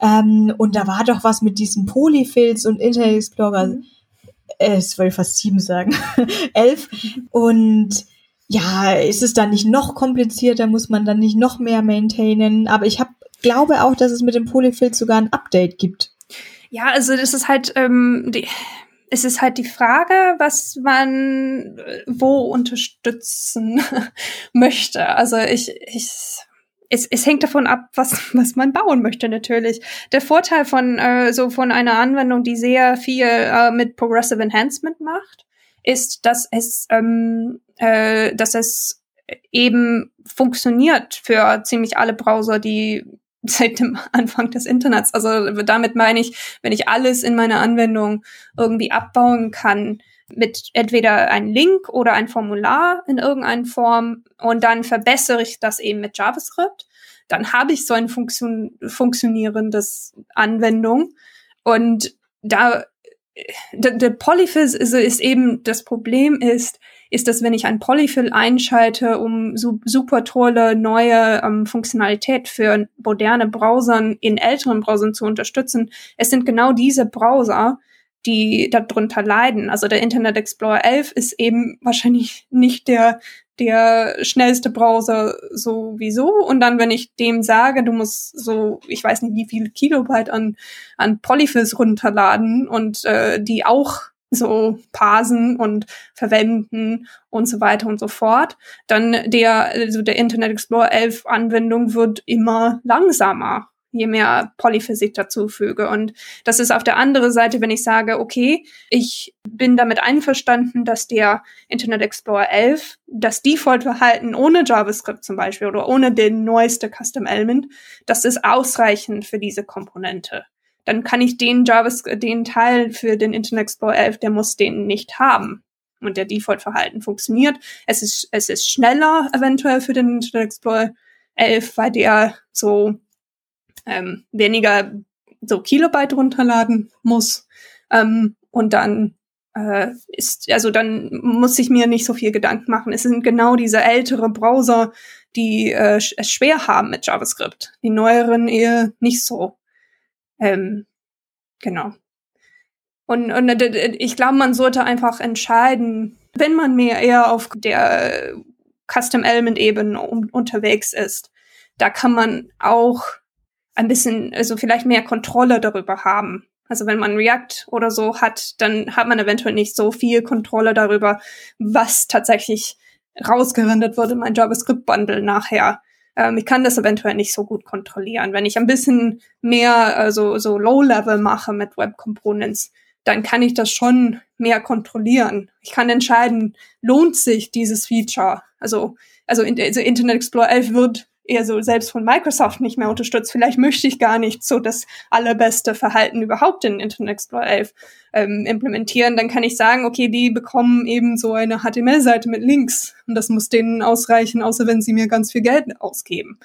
Ähm, und da war doch was mit diesen Polyfills und Internet Explorer, mhm. äh, das wollte ich fast sieben sagen, [laughs] elf. Und ja, ist es dann nicht noch komplizierter, muss man dann nicht noch mehr maintainen. Aber ich hab, glaube auch, dass es mit dem Polyfill sogar ein Update gibt. Ja, also das ist halt, ähm, die, es ist halt die Frage, was man äh, wo unterstützen [laughs] möchte. Also ich, ich es, es hängt davon ab, was, was man bauen möchte natürlich. Der Vorteil von äh, so von einer Anwendung, die sehr viel äh, mit Progressive Enhancement macht, ist, dass es ähm, äh, dass es eben funktioniert für ziemlich alle Browser, die [laughs] seit dem Anfang des Internets. Also damit meine ich, wenn ich alles in meiner Anwendung irgendwie abbauen kann, mit entweder ein Link oder ein Formular in irgendeiner Form und dann verbessere ich das eben mit JavaScript, dann habe ich so ein Funktion funktionierendes Anwendung und da der, der Polyfill ist, ist eben das Problem ist, ist, dass wenn ich ein Polyfill einschalte, um su super tolle neue ähm, Funktionalität für moderne Browsern in älteren Browsern zu unterstützen, es sind genau diese Browser, die darunter leiden. Also der Internet Explorer 11 ist eben wahrscheinlich nicht der der schnellste Browser sowieso. Und dann, wenn ich dem sage, du musst so, ich weiß nicht, wie viel Kilobyte an, an Polyfills runterladen und äh, die auch so parsen und verwenden und so weiter und so fort, dann der, also der Internet Explorer 11 Anwendung wird immer langsamer je mehr Polyphysik dazu füge. Und das ist auf der anderen Seite, wenn ich sage, okay, ich bin damit einverstanden, dass der Internet Explorer 11 das Default-Verhalten ohne JavaScript zum Beispiel oder ohne den neueste Custom Element, das ist ausreichend für diese Komponente. Dann kann ich den JavaScript, den Teil für den Internet Explorer 11, der muss den nicht haben und der Default-Verhalten funktioniert. Es ist, es ist schneller eventuell für den Internet Explorer 11, weil der so ähm, weniger so Kilobyte runterladen muss. Ähm, und dann äh, ist, also dann muss ich mir nicht so viel Gedanken machen. Es sind genau diese ältere Browser, die äh, es schwer haben mit JavaScript. Die neueren eher nicht so. Ähm, genau. Und, und äh, ich glaube, man sollte einfach entscheiden, wenn man mehr eher auf der Custom Element Ebene um, unterwegs ist, da kann man auch ein bisschen, also vielleicht mehr Kontrolle darüber haben. Also wenn man React oder so hat, dann hat man eventuell nicht so viel Kontrolle darüber, was tatsächlich rausgerendert wurde in mein JavaScript-Bundle nachher. Ähm, ich kann das eventuell nicht so gut kontrollieren. Wenn ich ein bisschen mehr also so Low-Level mache mit Web Components, dann kann ich das schon mehr kontrollieren. Ich kann entscheiden, lohnt sich dieses Feature? Also, also, also Internet Explorer 11 wird eher so selbst von Microsoft nicht mehr unterstützt. Vielleicht möchte ich gar nicht so das allerbeste Verhalten überhaupt in Internet Explorer 11 ähm, implementieren. Dann kann ich sagen, okay, die bekommen eben so eine HTML-Seite mit Links und das muss denen ausreichen, außer wenn sie mir ganz viel Geld ausgeben.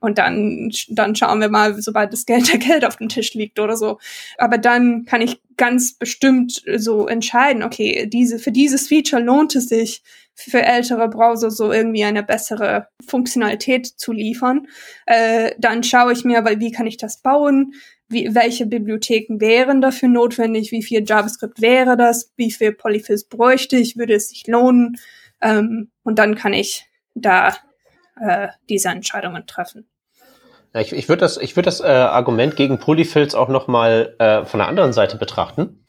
Und dann, dann schauen wir mal, sobald das Geld [laughs] der Geld auf dem Tisch liegt oder so. Aber dann kann ich ganz bestimmt so entscheiden, okay, diese, für dieses Feature lohnt es sich, für ältere Browser so irgendwie eine bessere Funktionalität zu liefern. Äh, dann schaue ich mir, weil wie kann ich das bauen? Wie, welche Bibliotheken wären dafür notwendig? Wie viel JavaScript wäre das? Wie viel Polyfills bräuchte ich? Würde es sich lohnen? Ähm, und dann kann ich da äh, diese Entscheidungen treffen. Ja, ich ich würde das, ich würd das äh, Argument gegen Polyfills auch nochmal äh, von der anderen Seite betrachten.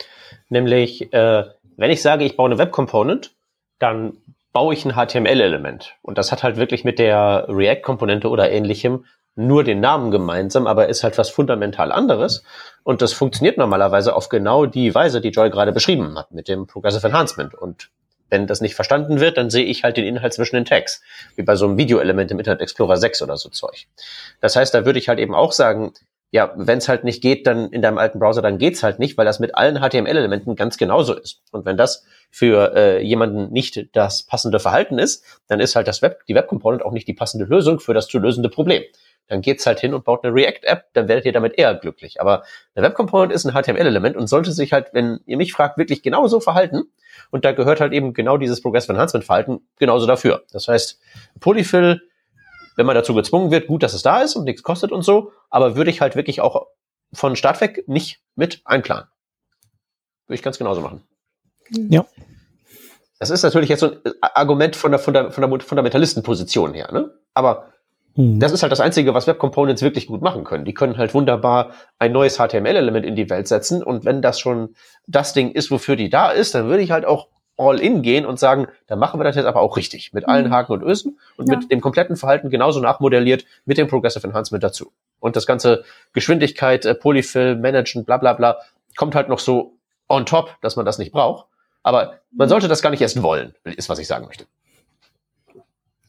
Nämlich, äh, wenn ich sage, ich baue eine Web Component, dann baue ich ein HTML-Element. Und das hat halt wirklich mit der React-Komponente oder ähnlichem nur den Namen gemeinsam, aber ist halt was fundamental anderes. Und das funktioniert normalerweise auf genau die Weise, die Joy gerade beschrieben hat, mit dem Progressive Enhancement. Und wenn das nicht verstanden wird, dann sehe ich halt den Inhalt zwischen den Tags, wie bei so einem Videoelement im Internet Explorer 6 oder so Zeug. Das heißt, da würde ich halt eben auch sagen, ja, wenn es halt nicht geht, dann in deinem alten Browser, dann geht's halt nicht, weil das mit allen HTML-Elementen ganz genauso ist. Und wenn das für äh, jemanden nicht das passende Verhalten ist, dann ist halt das Web, die Web Component auch nicht die passende Lösung für das zu lösende Problem. Dann geht's halt hin und baut eine React-App, dann werdet ihr damit eher glücklich. Aber eine Web Component ist ein HTML-Element und sollte sich halt, wenn ihr mich fragt, wirklich genauso verhalten. Und da gehört halt eben genau dieses Progressive Enhancement Verhalten genauso dafür. Das heißt, Polyfill wenn man dazu gezwungen wird, gut, dass es da ist und nichts kostet und so, aber würde ich halt wirklich auch von Start weg nicht mit einplanen. Würde ich ganz genauso machen. Ja. Das ist natürlich jetzt so ein Argument von der, von der, von der Fundamentalistenposition her, ne? Aber mhm. das ist halt das Einzige, was Web Components wirklich gut machen können. Die können halt wunderbar ein neues HTML-Element in die Welt setzen und wenn das schon das Ding ist, wofür die da ist, dann würde ich halt auch all in gehen und sagen, da machen wir das jetzt aber auch richtig, mit allen mhm. Haken und Ösen und ja. mit dem kompletten Verhalten genauso nachmodelliert mit dem Progressive Enhancement dazu. Und das ganze Geschwindigkeit, äh, Polyfill, Managen, bla bla bla, kommt halt noch so on top, dass man das nicht braucht. Aber man mhm. sollte das gar nicht erst wollen, ist, was ich sagen möchte.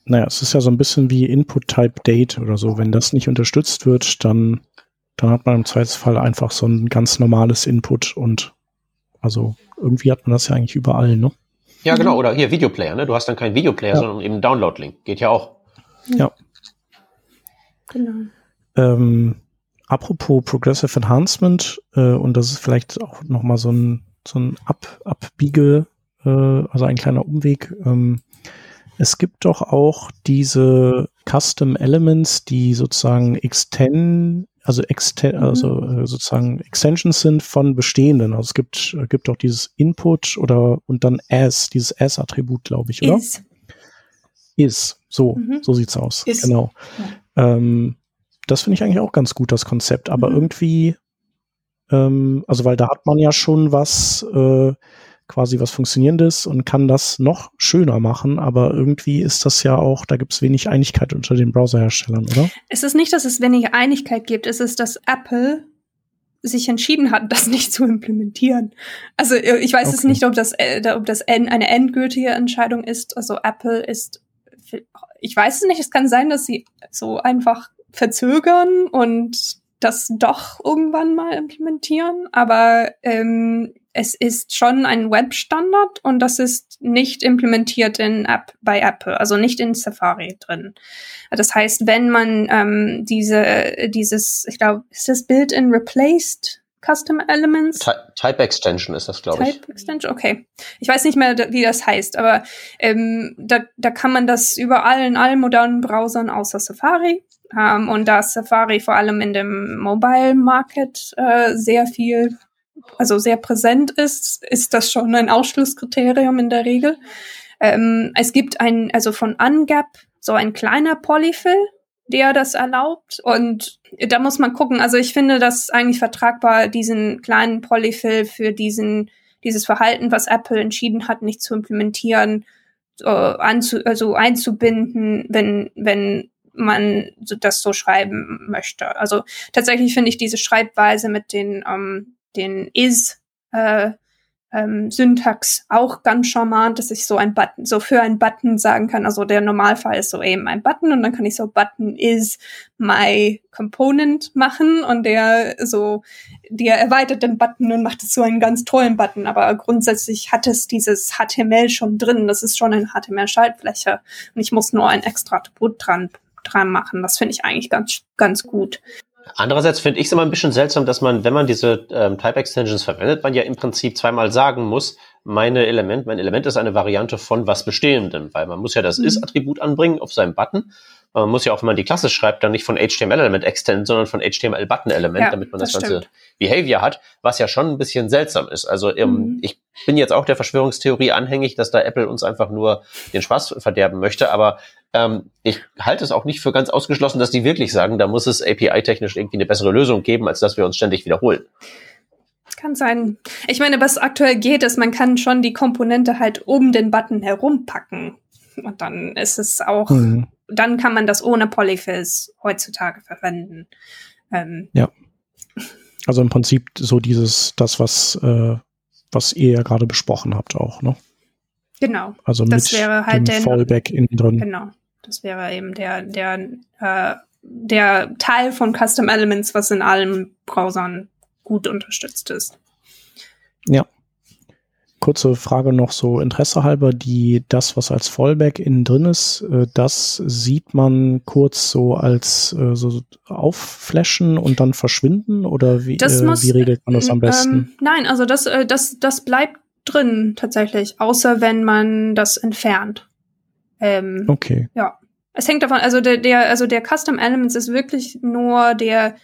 Naja, es ist ja so ein bisschen wie Input-Type-Date oder so. Wenn das nicht unterstützt wird, dann, dann hat man im Zweifelsfall einfach so ein ganz normales Input und also irgendwie hat man das ja eigentlich überall, ne? Ja, genau. Oder hier Videoplayer, ne? Du hast dann keinen Videoplayer, ja. sondern eben Download-Link. Geht ja auch. Ja. Genau. Ähm, apropos Progressive Enhancement, äh, und das ist vielleicht auch nochmal so ein, so ein Ab Abbiege, äh, also ein kleiner Umweg. Ähm, es gibt doch auch diese Custom Elements, die sozusagen extend, also, exten mhm. also äh, sozusagen Extensions sind von bestehenden. Also es gibt, äh, gibt auch dieses Input oder und dann as, dieses as-Attribut, glaube ich, oder? Is. Is. So, mhm. so sieht's aus. Is. Genau. Ja. Ähm, das finde ich eigentlich auch ganz gut, das Konzept. Aber mhm. irgendwie, ähm, also weil da hat man ja schon was, äh, quasi was Funktionierendes und kann das noch schöner machen, aber irgendwie ist das ja auch, da gibt es wenig Einigkeit unter den Browserherstellern, oder? Es ist nicht, dass es wenig Einigkeit gibt, es ist, dass Apple sich entschieden hat, das nicht zu implementieren. Also ich weiß okay. es nicht, ob das, äh, ob das eine endgültige Entscheidung ist. Also Apple ist, ich weiß es nicht, es kann sein, dass sie so einfach verzögern und das doch irgendwann mal implementieren, aber ähm, es ist schon ein Webstandard und das ist nicht implementiert in App bei Apple, also nicht in Safari drin. Das heißt, wenn man ähm, diese dieses, ich glaube, ist das Built-in Replaced Custom Elements? Type Extension ist das, glaube ich. Type Extension, okay. Ich weiß nicht mehr, wie das heißt, aber ähm, da, da kann man das überall in allen modernen Browsern außer Safari ähm, und da Safari vor allem in dem Mobile Market äh, sehr viel, also sehr präsent ist, ist das schon ein Ausschlusskriterium in der Regel. Ähm, es gibt ein, also von Ungap so ein kleiner Polyfill, der das erlaubt. Und da muss man gucken. Also ich finde das eigentlich vertragbar, diesen kleinen Polyfill für diesen, dieses Verhalten, was Apple entschieden hat, nicht zu implementieren, äh, anzu, also einzubinden, wenn, wenn man das so schreiben möchte. Also tatsächlich finde ich diese Schreibweise mit den, ähm, den is äh, ähm, Syntax auch ganz charmant, dass ich so ein Button, so für ein Button sagen kann. Also der Normalfall ist so eben ein Button und dann kann ich so Button is my component machen und der so, der erweitert den Button und macht es so einen ganz tollen Button. Aber grundsätzlich hat es dieses HTML schon drin. Das ist schon eine HTML-Schaltfläche und ich muss nur ein extra Attribut dran dran machen. Das finde ich eigentlich ganz, ganz gut. Andererseits finde ich es immer ein bisschen seltsam, dass man, wenn man diese ähm, Type Extensions verwendet, man ja im Prinzip zweimal sagen muss, meine Element, mein Element ist eine Variante von was Bestehendem, weil man muss ja das mhm. is-Attribut anbringen auf seinem Button man muss ja auch, wenn man die Klasse schreibt, dann nicht von HTML-Element extend, sondern von HTML-Button-Element, ja, damit man das, das ganze Behavior hat, was ja schon ein bisschen seltsam ist. Also ähm, mhm. ich bin jetzt auch der Verschwörungstheorie anhängig, dass da Apple uns einfach nur den Spaß verderben möchte, aber ähm, ich halte es auch nicht für ganz ausgeschlossen, dass die wirklich sagen, da muss es API-technisch irgendwie eine bessere Lösung geben, als dass wir uns ständig wiederholen. Kann sein. Ich meine, was aktuell geht, ist, man kann schon die Komponente halt um den Button herumpacken. Und dann ist es auch mhm dann kann man das ohne Polyfills heutzutage verwenden. Ähm, ja. Also im Prinzip so dieses, das, was, äh, was ihr ja gerade besprochen habt auch, ne? Genau. Also das mit wäre halt dem der, Fallback innen drin. Genau. Das wäre eben der, der, äh, der Teil von Custom Elements, was in allen Browsern gut unterstützt ist. Ja kurze Frage noch so Interesse halber, die, das, was als Fallback innen drin ist, äh, das sieht man kurz so als äh, so aufflashen und dann verschwinden oder wie, äh, muss, wie regelt man das am besten? Ähm, nein, also das, äh, das, das bleibt drin tatsächlich, außer wenn man das entfernt. Ähm, okay. Ja. Es hängt davon, also der, der, also der Custom Elements ist wirklich nur der,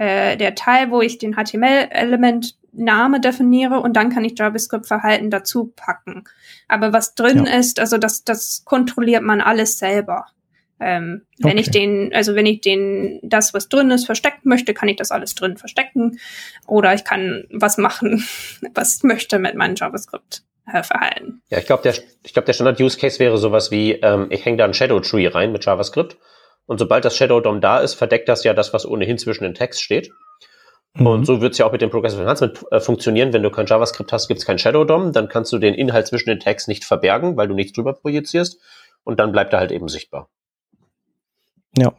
äh, der Teil, wo ich den HTML-Element Name definiere und dann kann ich JavaScript-Verhalten dazu packen. Aber was drin ja. ist, also das, das kontrolliert man alles selber. Ähm, wenn okay. ich den, also wenn ich den, das, was drin ist, verstecken möchte, kann ich das alles drin verstecken. Oder ich kann was machen, [laughs] was ich möchte mit meinem JavaScript. Äh, verhalten. Ja, ich glaube, der, ich glaube, der Standard-Use-Case wäre sowas wie, ähm, ich hänge da ein Shadow-Tree rein mit JavaScript und sobald das Shadow DOM da ist, verdeckt das ja das, was ohnehin zwischen den Text steht. Mhm. Und so wird es ja auch mit dem Progressive Enhancement äh, funktionieren. Wenn du kein JavaScript hast, gibt es kein Shadow DOM, dann kannst du den Inhalt zwischen den Tags nicht verbergen, weil du nichts drüber projizierst. Und dann bleibt er halt eben sichtbar. Ja.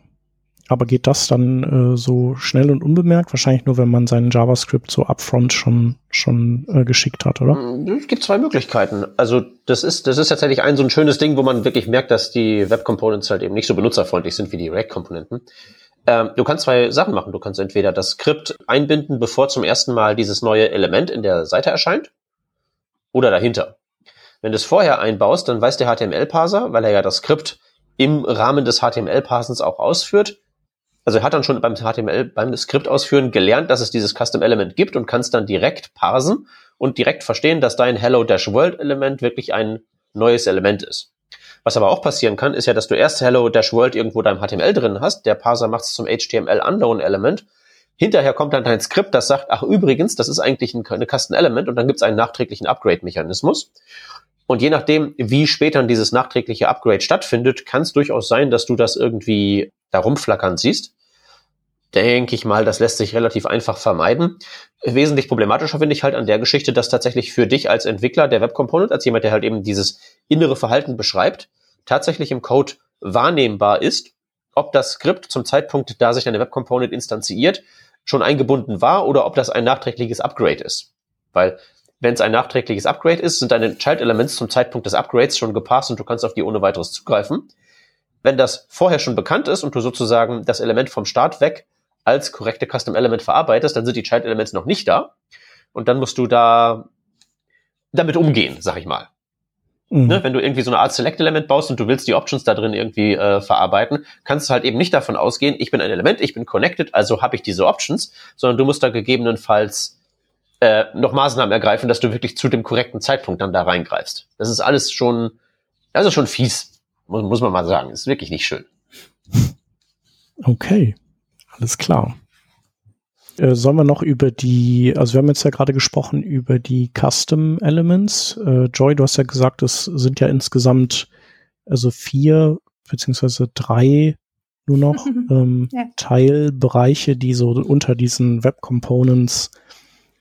Aber geht das dann äh, so schnell und unbemerkt? Wahrscheinlich nur, wenn man seinen JavaScript so upfront schon, schon äh, geschickt hat, oder? Mm, es gibt zwei Möglichkeiten. Also das ist, das ist tatsächlich ein so ein schönes Ding, wo man wirklich merkt, dass die Web Components halt eben nicht so benutzerfreundlich sind wie die React-Komponenten. Ähm, du kannst zwei Sachen machen. Du kannst entweder das Skript einbinden, bevor zum ersten Mal dieses neue Element in der Seite erscheint, oder dahinter. Wenn du es vorher einbaust, dann weiß der HTML-Parser, weil er ja das Skript im Rahmen des HTML-Parsens auch ausführt, Also er hat dann schon beim HTML, beim Skript ausführen gelernt, dass es dieses Custom Element gibt und kann es dann direkt parsen und direkt verstehen, dass dein Hello-World Element wirklich ein neues Element ist. Was aber auch passieren kann, ist ja, dass du erst Hello-World irgendwo deinem HTML drin hast, der Parser macht es zum HTML Unknown Element. Hinterher kommt dann dein Skript, das sagt, ach übrigens, das ist eigentlich ein, eine Custom Element und dann gibt es einen nachträglichen Upgrade-Mechanismus. Und je nachdem, wie später dieses nachträgliche Upgrade stattfindet, kann es durchaus sein, dass du das irgendwie da rumflackern siehst. Denke ich mal, das lässt sich relativ einfach vermeiden. Wesentlich problematischer finde ich halt an der Geschichte, dass tatsächlich für dich als Entwickler der Web Component, als jemand, der halt eben dieses innere Verhalten beschreibt, tatsächlich im Code wahrnehmbar ist, ob das Skript zum Zeitpunkt, da sich deine Web Component instanziert, schon eingebunden war oder ob das ein nachträgliches Upgrade ist. Weil wenn es ein nachträgliches Upgrade ist, sind deine Child Elements zum Zeitpunkt des Upgrades schon gepasst und du kannst auf die ohne weiteres zugreifen. Wenn das vorher schon bekannt ist und du sozusagen das Element vom Start weg als korrekte Custom Element verarbeitest, dann sind die Child Elements noch nicht da. Und dann musst du da damit umgehen, sag ich mal. Mhm. Ne, wenn du irgendwie so eine Art Select Element baust und du willst die Options da drin irgendwie äh, verarbeiten, kannst du halt eben nicht davon ausgehen, ich bin ein Element, ich bin connected, also habe ich diese Options, sondern du musst da gegebenenfalls äh, noch Maßnahmen ergreifen, dass du wirklich zu dem korrekten Zeitpunkt dann da reingreifst. Das ist alles schon, das ist schon fies, muss, muss man mal sagen. Das ist wirklich nicht schön. Okay, alles klar. Äh, sollen wir noch über die, also wir haben jetzt ja gerade gesprochen über die Custom Elements. Äh, Joy, du hast ja gesagt, es sind ja insgesamt also vier beziehungsweise drei nur noch [laughs] ähm, ja. Teilbereiche, die so unter diesen Web Components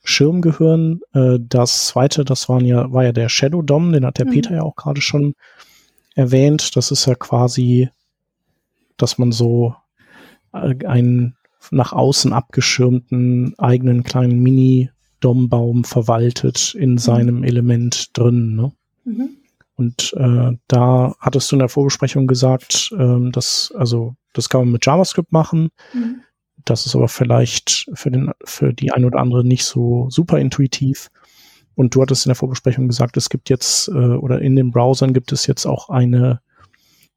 Schirm gehören. Äh, das zweite, das waren ja, war ja der Shadow DOM, den hat der mhm. Peter ja auch gerade schon erwähnt. Das ist ja quasi, dass man so äh, einen nach außen abgeschirmten eigenen kleinen Mini-DOM-Baum verwaltet in mhm. seinem Element drin. Ne? Mhm. Und äh, da hattest du in der Vorbesprechung gesagt, äh, dass, also das kann man mit JavaScript machen. Mhm. Das ist aber vielleicht für, den, für die ein oder andere nicht so super intuitiv. Und du hattest in der Vorbesprechung gesagt, es gibt jetzt, äh, oder in den Browsern gibt es jetzt auch eine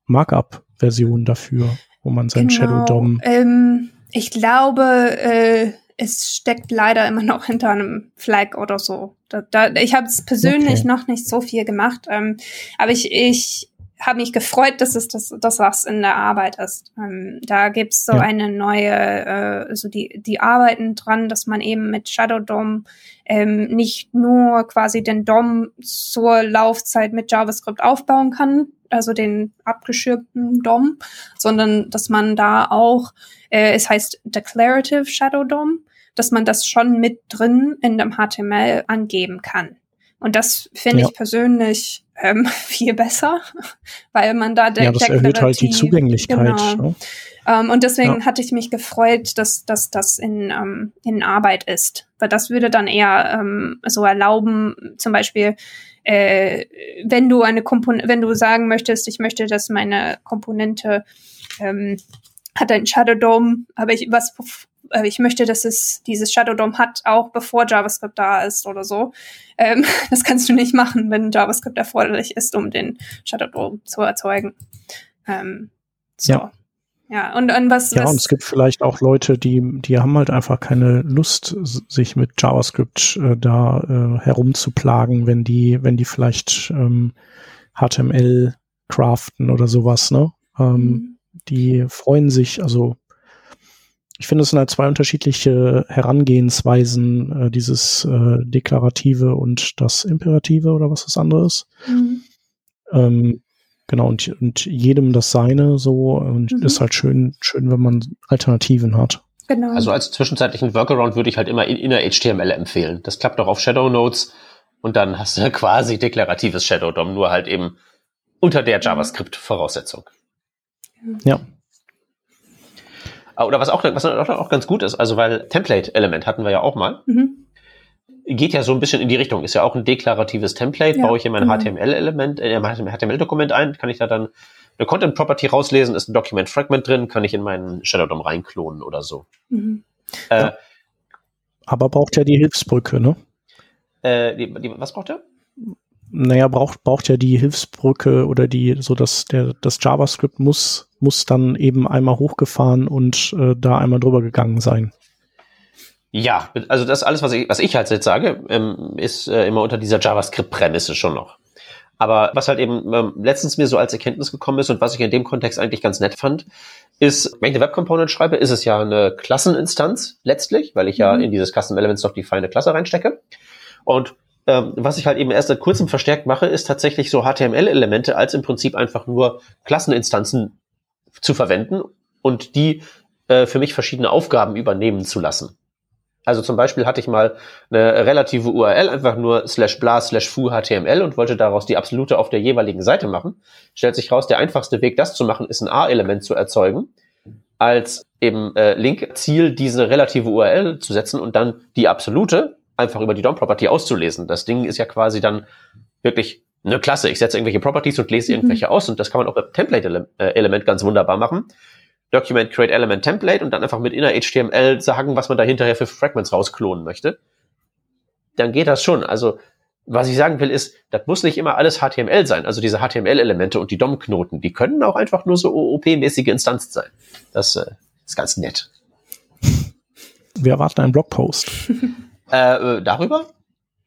Markup-Version dafür, wo man sein genau, Shadow DOM. Ähm, ich glaube, äh, es steckt leider immer noch hinter einem Flag oder so. Da, da, ich habe es persönlich okay. noch nicht so viel gemacht, ähm, aber ich, ich habe mich gefreut, dass es das, das was in der Arbeit ist. Ähm, da gibt's so ja. eine neue, äh, so die, die arbeiten dran, dass man eben mit Shadow DOM ähm, nicht nur quasi den DOM zur Laufzeit mit JavaScript aufbauen kann, also den abgeschirmten DOM, sondern dass man da auch, äh, es heißt Declarative Shadow DOM, dass man das schon mit drin in dem HTML angeben kann. Und das finde ja. ich persönlich ähm, [laughs] viel besser, [laughs] weil man da der Ja, das erhöht halt die Zugänglichkeit. Genau. Ne? Um, ähm, und deswegen ja. hatte ich mich gefreut, dass, dass das in, ähm, in Arbeit ist. Weil das würde dann eher ähm, so erlauben, zum Beispiel, äh, wenn du eine Komponente, wenn du sagen möchtest, ich möchte, dass meine Komponente ähm, hat ein Shadow Dome, aber ich was äh, ich möchte, dass es dieses Shadow DOM hat, auch bevor JavaScript da ist oder so. Ähm, [laughs] das kannst du nicht machen, wenn JavaScript erforderlich ist, um den Shadow DOM zu erzeugen. Ähm, so. Ja. Ja, und, und was. Ja, was und es gibt vielleicht auch Leute, die, die haben halt einfach keine Lust, sich mit JavaScript äh, da äh, herumzuplagen, wenn die, wenn die vielleicht ähm, HTML craften oder sowas, ne? Ähm, mhm. Die freuen sich, also ich finde, es sind halt zwei unterschiedliche Herangehensweisen, äh, dieses äh, Deklarative und das Imperative oder was das andere ist. Mhm. Ähm, genau, und, und jedem das seine so und mhm. ist halt schön, schön, wenn man Alternativen hat. Genau. Also als zwischenzeitlichen Workaround würde ich halt immer inner HTML empfehlen. Das klappt auch auf Shadow Notes und dann hast du [laughs] quasi deklaratives Shadow DOM, nur halt eben unter der mhm. JavaScript-Voraussetzung. Ja. Oder was auch, was auch ganz gut ist, also weil Template-Element hatten wir ja auch mal. Mhm. Geht ja so ein bisschen in die Richtung, ist ja auch ein deklaratives Template, ja, baue ich in mein HTML-Element, äh, HTML-Dokument ein, kann ich da dann eine Content Property rauslesen, ist ein Document Fragment drin, kann ich in meinen Shadow DOM reinklonen oder so. Mhm. Äh, ja. Aber braucht ja die Hilfsbrücke, ne? Äh, die, die, was braucht er? Naja, braucht, braucht ja die Hilfsbrücke oder die, so dass der, das JavaScript muss, muss dann eben einmal hochgefahren und äh, da einmal drüber gegangen sein. Ja, also das alles, was ich, was ich halt jetzt sage, ähm, ist äh, immer unter dieser JavaScript-Prämisse schon noch. Aber was halt eben ähm, letztens mir so als Erkenntnis gekommen ist und was ich in dem Kontext eigentlich ganz nett fand, ist, wenn ich eine Web Component schreibe, ist es ja eine Klasseninstanz letztlich, weil ich ja mhm. in dieses Custom Elements noch die feine Klasse reinstecke. Und ähm, was ich halt eben erst seit kurzem verstärkt mache, ist tatsächlich so HTML-Elemente als im Prinzip einfach nur Klasseninstanzen zu verwenden und die äh, für mich verschiedene Aufgaben übernehmen zu lassen. Also zum Beispiel hatte ich mal eine relative URL, einfach nur slash bla slash fu HTML und wollte daraus die absolute auf der jeweiligen Seite machen. Stellt sich raus, der einfachste Weg, das zu machen, ist ein A-Element zu erzeugen, als eben äh, Link-Ziel diese relative URL zu setzen und dann die absolute einfach über die DOM-Property auszulesen. Das Ding ist ja quasi dann wirklich eine Klasse. Ich setze irgendwelche Properties und lese mhm. irgendwelche aus und das kann man auch mit Template-Element ganz wunderbar machen. Document Create Element Template und dann einfach mit inner HTML sagen, was man da hinterher für Fragments rausklonen möchte. Dann geht das schon. Also, was ich sagen will, ist, das muss nicht immer alles HTML sein. Also diese HTML-Elemente und die DOM-Knoten, die können auch einfach nur so OOP-mäßige Instanzen sein. Das äh, ist ganz nett. Wir erwarten einen Blogpost. [laughs] äh, äh, darüber?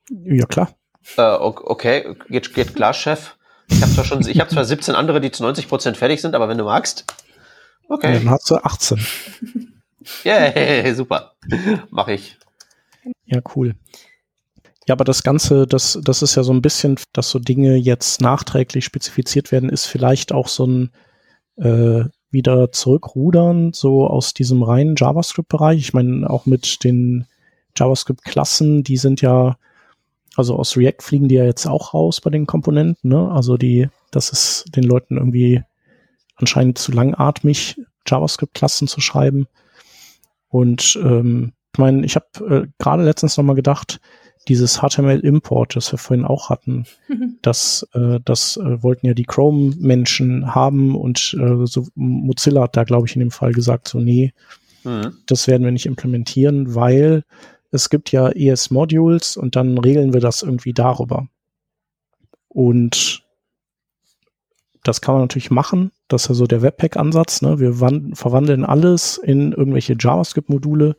Ja, klar. Äh, okay, geht, geht klar, Chef. Ich habe zwar schon, ich habe zwar 17 andere, die zu 90 Prozent fertig sind, aber wenn du magst. Okay. Dann hast du 18. Yeah, super. Mach ich. Ja, cool. Ja, aber das Ganze, das, das ist ja so ein bisschen, dass so Dinge jetzt nachträglich spezifiziert werden, ist vielleicht auch so ein äh, wieder zurückrudern, so aus diesem reinen JavaScript-Bereich. Ich meine, auch mit den JavaScript-Klassen, die sind ja, also aus React fliegen die ja jetzt auch raus bei den Komponenten, ne? Also die, das ist den Leuten irgendwie anscheinend zu langatmig, JavaScript-Klassen zu schreiben. Und ähm, ich meine, ich habe äh, gerade letztens nochmal gedacht, dieses HTML-Import, das wir vorhin auch hatten, mhm. [laughs] das, äh, das äh, wollten ja die Chrome-Menschen haben und äh, so Mozilla hat da, glaube ich, in dem Fall gesagt, so nee, mhm. das werden wir nicht implementieren, weil es gibt ja ES-Modules und dann regeln wir das irgendwie darüber. Und das kann man natürlich machen. Das ist ja so der Webpack-Ansatz. Ne? Wir verwandeln alles in irgendwelche JavaScript-Module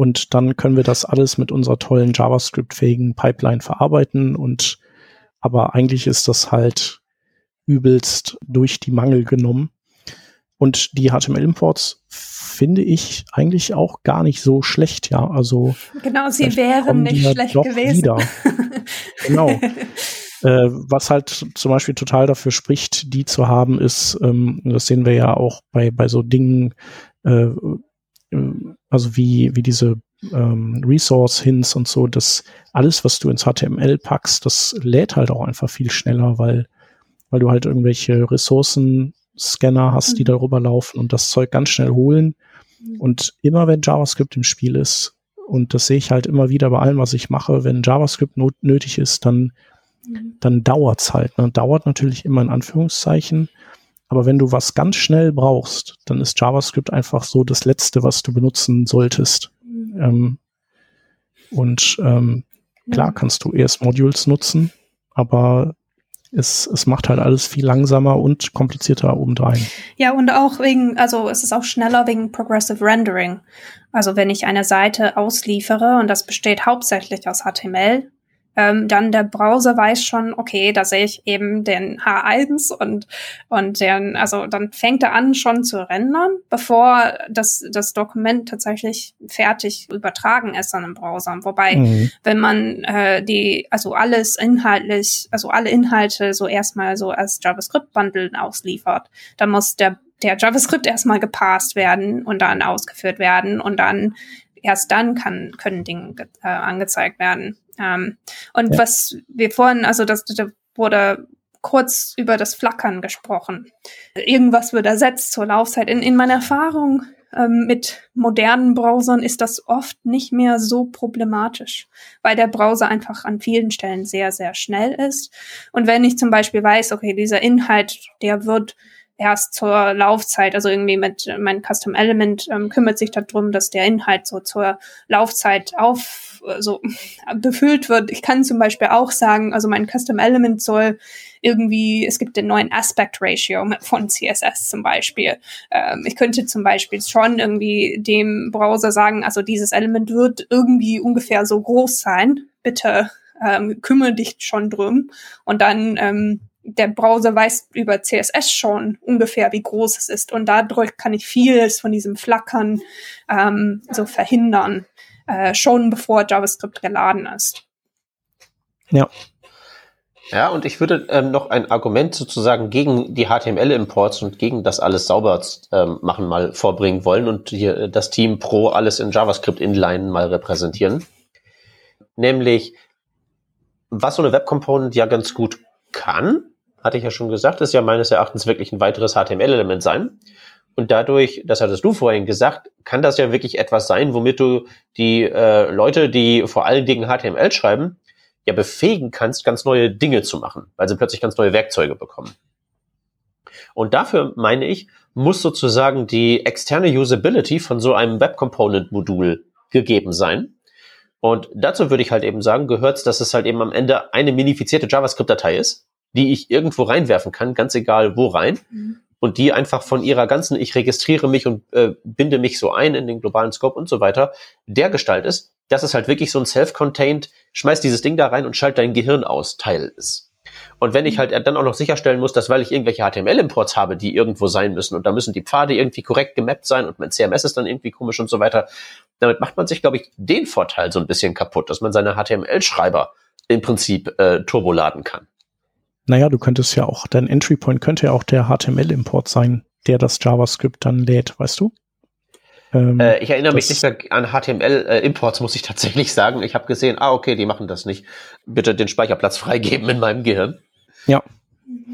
und dann können wir das alles mit unserer tollen JavaScript-fähigen Pipeline verarbeiten. Und aber eigentlich ist das halt übelst durch die Mangel genommen. Und die HTML-Imports finde ich eigentlich auch gar nicht so schlecht, ja. Also genau, sie wären nicht schlecht gewesen. Wieder. [laughs] genau. Äh, was halt zum Beispiel total dafür spricht, die zu haben, ist, ähm, das sehen wir ja auch bei, bei so Dingen, äh, äh also wie, wie diese ähm, Resource-Hints und so, dass alles, was du ins HTML packst, das lädt halt auch einfach viel schneller, weil, weil du halt irgendwelche Ressourcen-Scanner hast, die mhm. darüber laufen und das Zeug ganz schnell holen. Und immer wenn JavaScript im Spiel ist, und das sehe ich halt immer wieder bei allem, was ich mache, wenn JavaScript not nötig ist, dann Mhm. dann dauert's halt. Ne? Dauert natürlich immer in Anführungszeichen. Aber wenn du was ganz schnell brauchst, dann ist JavaScript einfach so das Letzte, was du benutzen solltest. Mhm. Ähm, und ähm, klar kannst du erst Modules nutzen, aber es, es macht halt alles viel langsamer und komplizierter obendrein. Ja, und auch wegen, also es ist auch schneller wegen Progressive Rendering. Also wenn ich eine Seite ausliefere und das besteht hauptsächlich aus HTML, ähm, dann der Browser weiß schon, okay, da sehe ich eben den H1 und, und den, also dann fängt er an schon zu rendern, bevor das, das Dokument tatsächlich fertig übertragen ist an den Browser. Wobei, mhm. wenn man äh, die, also alles inhaltlich, also alle Inhalte so erstmal so als JavaScript-Bundle ausliefert, dann muss der der JavaScript erstmal gepasst werden und dann ausgeführt werden und dann erst dann kann, können Dinge äh, angezeigt werden. Ähm, und ja. was wir vorhin, also das, das wurde kurz über das Flackern gesprochen. Irgendwas wird ersetzt zur Laufzeit. In, in meiner Erfahrung ähm, mit modernen Browsern ist das oft nicht mehr so problematisch, weil der Browser einfach an vielen Stellen sehr, sehr schnell ist. Und wenn ich zum Beispiel weiß, okay, dieser Inhalt, der wird erst zur Laufzeit, also irgendwie mit mein Custom Element ähm, kümmert sich darum, dass der Inhalt so zur Laufzeit auf so [laughs] befüllt wird. Ich kann zum Beispiel auch sagen, also mein Custom Element soll irgendwie, es gibt den neuen Aspect Ratio von CSS zum Beispiel. Ähm, ich könnte zum Beispiel schon irgendwie dem Browser sagen, also dieses Element wird irgendwie ungefähr so groß sein. Bitte ähm, kümmere dich schon drum. Und dann ähm, der Browser weiß über CSS schon ungefähr, wie groß es ist. Und dadurch kann ich vieles von diesem Flackern ähm, so verhindern, äh, schon bevor JavaScript geladen ist. Ja. Ja, und ich würde ähm, noch ein Argument sozusagen gegen die HTML-Imports und gegen das alles sauber ähm, machen mal vorbringen wollen und hier äh, das Team Pro alles in JavaScript Inline mal repräsentieren. Nämlich, was so eine Web Component ja ganz gut kann, hatte ich ja schon gesagt, ist ja meines Erachtens wirklich ein weiteres HTML-Element sein. Und dadurch, das hattest du vorhin gesagt, kann das ja wirklich etwas sein, womit du die äh, Leute, die vor allen Dingen HTML schreiben, ja befähigen kannst, ganz neue Dinge zu machen, weil sie plötzlich ganz neue Werkzeuge bekommen. Und dafür meine ich, muss sozusagen die externe Usability von so einem Web Component Modul gegeben sein. Und dazu würde ich halt eben sagen, gehört dass es halt eben am Ende eine minifizierte JavaScript-Datei ist, die ich irgendwo reinwerfen kann, ganz egal wo rein. Mhm. Und die einfach von ihrer ganzen, ich registriere mich und äh, binde mich so ein in den globalen Scope und so weiter, der Gestalt ist, dass es halt wirklich so ein self-contained, schmeiß dieses Ding da rein und schalt dein Gehirn aus, Teil ist. Und wenn ich halt dann auch noch sicherstellen muss, dass weil ich irgendwelche HTML-Imports habe, die irgendwo sein müssen und da müssen die Pfade irgendwie korrekt gemappt sein und mein CMS ist dann irgendwie komisch und so weiter, damit macht man sich, glaube ich, den Vorteil so ein bisschen kaputt, dass man seine HTML-Schreiber im Prinzip äh, turboladen kann. Naja, du könntest ja auch, dein Entry Point könnte ja auch der HTML-Import sein, der das JavaScript dann lädt, weißt du? Ähm, äh, ich erinnere mich nicht mehr an HTML-Imports, äh, muss ich tatsächlich sagen. Ich habe gesehen, ah, okay, die machen das nicht. Bitte den Speicherplatz freigeben in meinem Gehirn. Ja.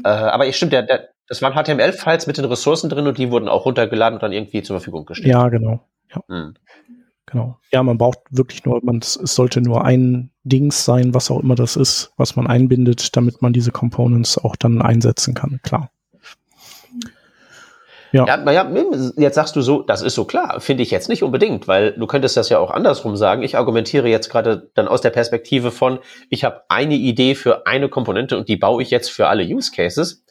Äh, aber ich stimmt, der, der, das waren HTML-Files mit den Ressourcen drin und die wurden auch runtergeladen und dann irgendwie zur Verfügung gestellt. Ja, genau. Ja. Hm. Genau. Ja, man braucht wirklich nur, man, es sollte nur ein Dings sein, was auch immer das ist, was man einbindet, damit man diese Components auch dann einsetzen kann, klar. Ja. ja, naja, jetzt sagst du so, das ist so klar, finde ich jetzt nicht unbedingt, weil du könntest das ja auch andersrum sagen. Ich argumentiere jetzt gerade dann aus der Perspektive von, ich habe eine Idee für eine Komponente und die baue ich jetzt für alle Use Cases.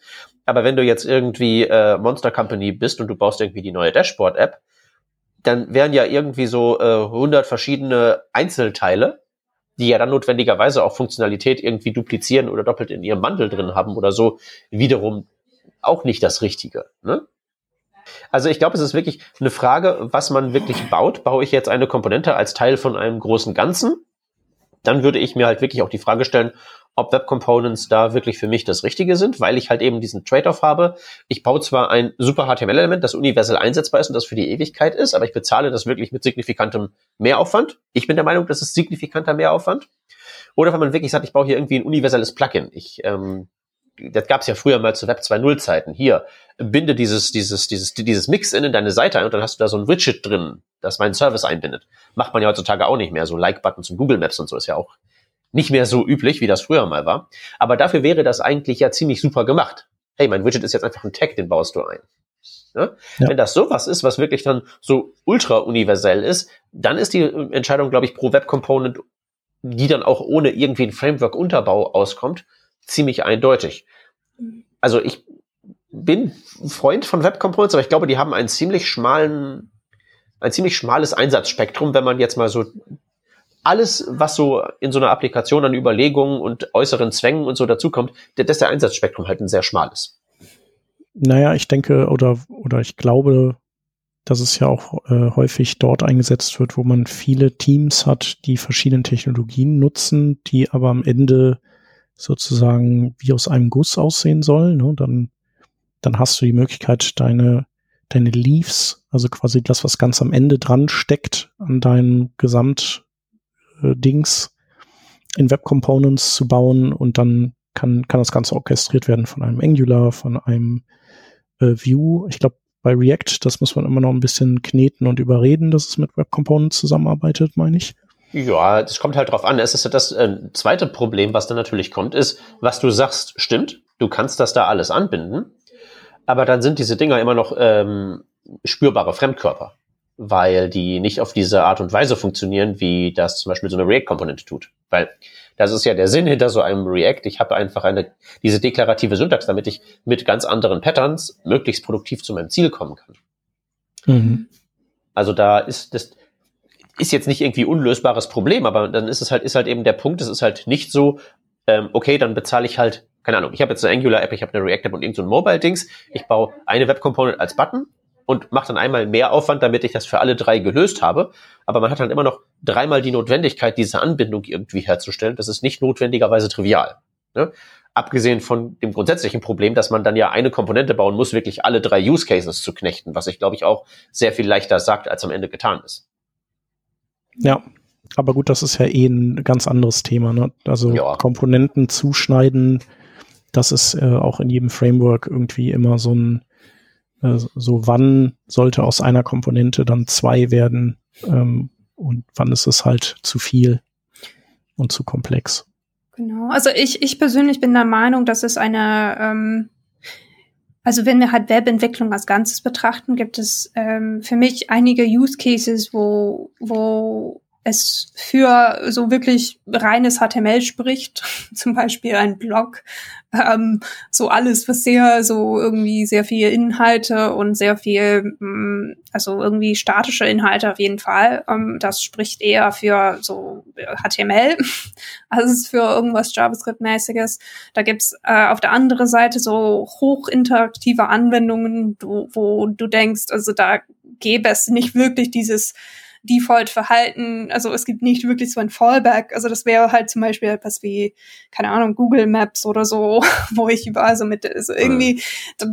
Aber wenn du jetzt irgendwie äh, Monster Company bist und du baust irgendwie die neue Dashboard-App, dann wären ja irgendwie so äh, 100 verschiedene Einzelteile, die ja dann notwendigerweise auch Funktionalität irgendwie duplizieren oder doppelt in ihrem Bundle drin haben oder so, wiederum auch nicht das Richtige. Ne? Also ich glaube, es ist wirklich eine Frage, was man wirklich baut. Baue ich jetzt eine Komponente als Teil von einem großen Ganzen? Dann würde ich mir halt wirklich auch die Frage stellen, ob Web Components da wirklich für mich das Richtige sind, weil ich halt eben diesen Trade-off habe. Ich baue zwar ein super HTML-Element, das universell einsetzbar ist und das für die Ewigkeit ist, aber ich bezahle das wirklich mit signifikantem Mehraufwand. Ich bin der Meinung, das ist signifikanter Mehraufwand. Oder wenn man wirklich sagt, ich baue hier irgendwie ein universelles Plugin. Ich, ähm, das gab es ja früher mal zu Web 2.0 Zeiten. Hier, binde dieses, dieses, dieses, dieses Mix in deine Seite ein und dann hast du da so ein Widget drin, das meinen Service einbindet. Macht man ja heutzutage auch nicht mehr. So Like-Buttons und Google Maps und so ist ja auch nicht mehr so üblich, wie das früher mal war. Aber dafür wäre das eigentlich ja ziemlich super gemacht. Hey, mein Widget ist jetzt einfach ein Tag, den baust du ein. Ne? Ja. Wenn das sowas ist, was wirklich dann so ultra universell ist, dann ist die Entscheidung, glaube ich, pro Web Component, die dann auch ohne irgendwie ein Framework-Unterbau auskommt, ziemlich eindeutig. Also ich bin Freund von Web Components, aber ich glaube, die haben einen ziemlich schmalen, ein ziemlich schmales Einsatzspektrum, wenn man jetzt mal so alles, was so in so einer Applikation an Überlegungen und äußeren Zwängen und so dazukommt, dass der Einsatzspektrum halt ein sehr schmales. Naja, ich denke oder, oder ich glaube, dass es ja auch äh, häufig dort eingesetzt wird, wo man viele Teams hat, die verschiedene Technologien nutzen, die aber am Ende sozusagen wie aus einem Guss aussehen sollen. Ne? Dann, dann hast du die Möglichkeit, deine, deine Leaves, also quasi das, was ganz am Ende dran steckt, an deinem Gesamt Dings in Web Components zu bauen und dann kann, kann das Ganze orchestriert werden von einem Angular, von einem äh, View. Ich glaube, bei React, das muss man immer noch ein bisschen kneten und überreden, dass es mit Web Components zusammenarbeitet, meine ich. Ja, das kommt halt drauf an. Es ist ja das äh, zweite Problem, was dann natürlich kommt, ist, was du sagst, stimmt. Du kannst das da alles anbinden, aber dann sind diese Dinger immer noch ähm, spürbare Fremdkörper. Weil die nicht auf diese Art und Weise funktionieren, wie das zum Beispiel so eine React-Komponente tut. Weil das ist ja der Sinn hinter so einem React. Ich habe einfach eine, diese deklarative Syntax, damit ich mit ganz anderen Patterns möglichst produktiv zu meinem Ziel kommen kann. Mhm. Also da ist das, ist jetzt nicht irgendwie unlösbares Problem, aber dann ist es halt, ist halt eben der Punkt, es ist halt nicht so, ähm, okay, dann bezahle ich halt, keine Ahnung, ich habe jetzt eine Angular-App, ich habe eine React-App und irgendein so Mobile-Dings, ich baue eine Web-Component als Button und mache dann einmal mehr Aufwand, damit ich das für alle drei gelöst habe. Aber man hat dann immer noch dreimal die Notwendigkeit, diese Anbindung irgendwie herzustellen. Das ist nicht notwendigerweise trivial. Ne? Abgesehen von dem grundsätzlichen Problem, dass man dann ja eine Komponente bauen muss, wirklich alle drei Use Cases zu knechten, was ich glaube ich auch sehr viel leichter sagt, als am Ende getan ist. Ja, aber gut, das ist ja eh ein ganz anderes Thema. Ne? Also ja. Komponenten zuschneiden, das ist äh, auch in jedem Framework irgendwie immer so ein so wann sollte aus einer Komponente dann zwei werden ähm, und wann ist es halt zu viel und zu komplex. Genau. Also ich, ich persönlich bin der Meinung, dass es eine, ähm, also wenn wir halt Webentwicklung als Ganzes betrachten, gibt es ähm, für mich einige Use Cases, wo, wo es für so wirklich reines HTML spricht, [laughs] zum Beispiel ein Blog, ähm, so alles, was sehr so irgendwie sehr viel Inhalte und sehr viel, ähm, also irgendwie statische Inhalte auf jeden Fall, ähm, das spricht eher für so HTML [laughs] als für irgendwas JavaScript-mäßiges. Da gibt's äh, auf der anderen Seite so hochinteraktive Anwendungen, wo, wo du denkst, also da gäbe es nicht wirklich dieses Default-Verhalten, also es gibt nicht wirklich so ein Fallback. Also das wäre halt zum Beispiel etwas wie, keine Ahnung, Google Maps oder so, [laughs] wo ich überall so mit, also irgendwie,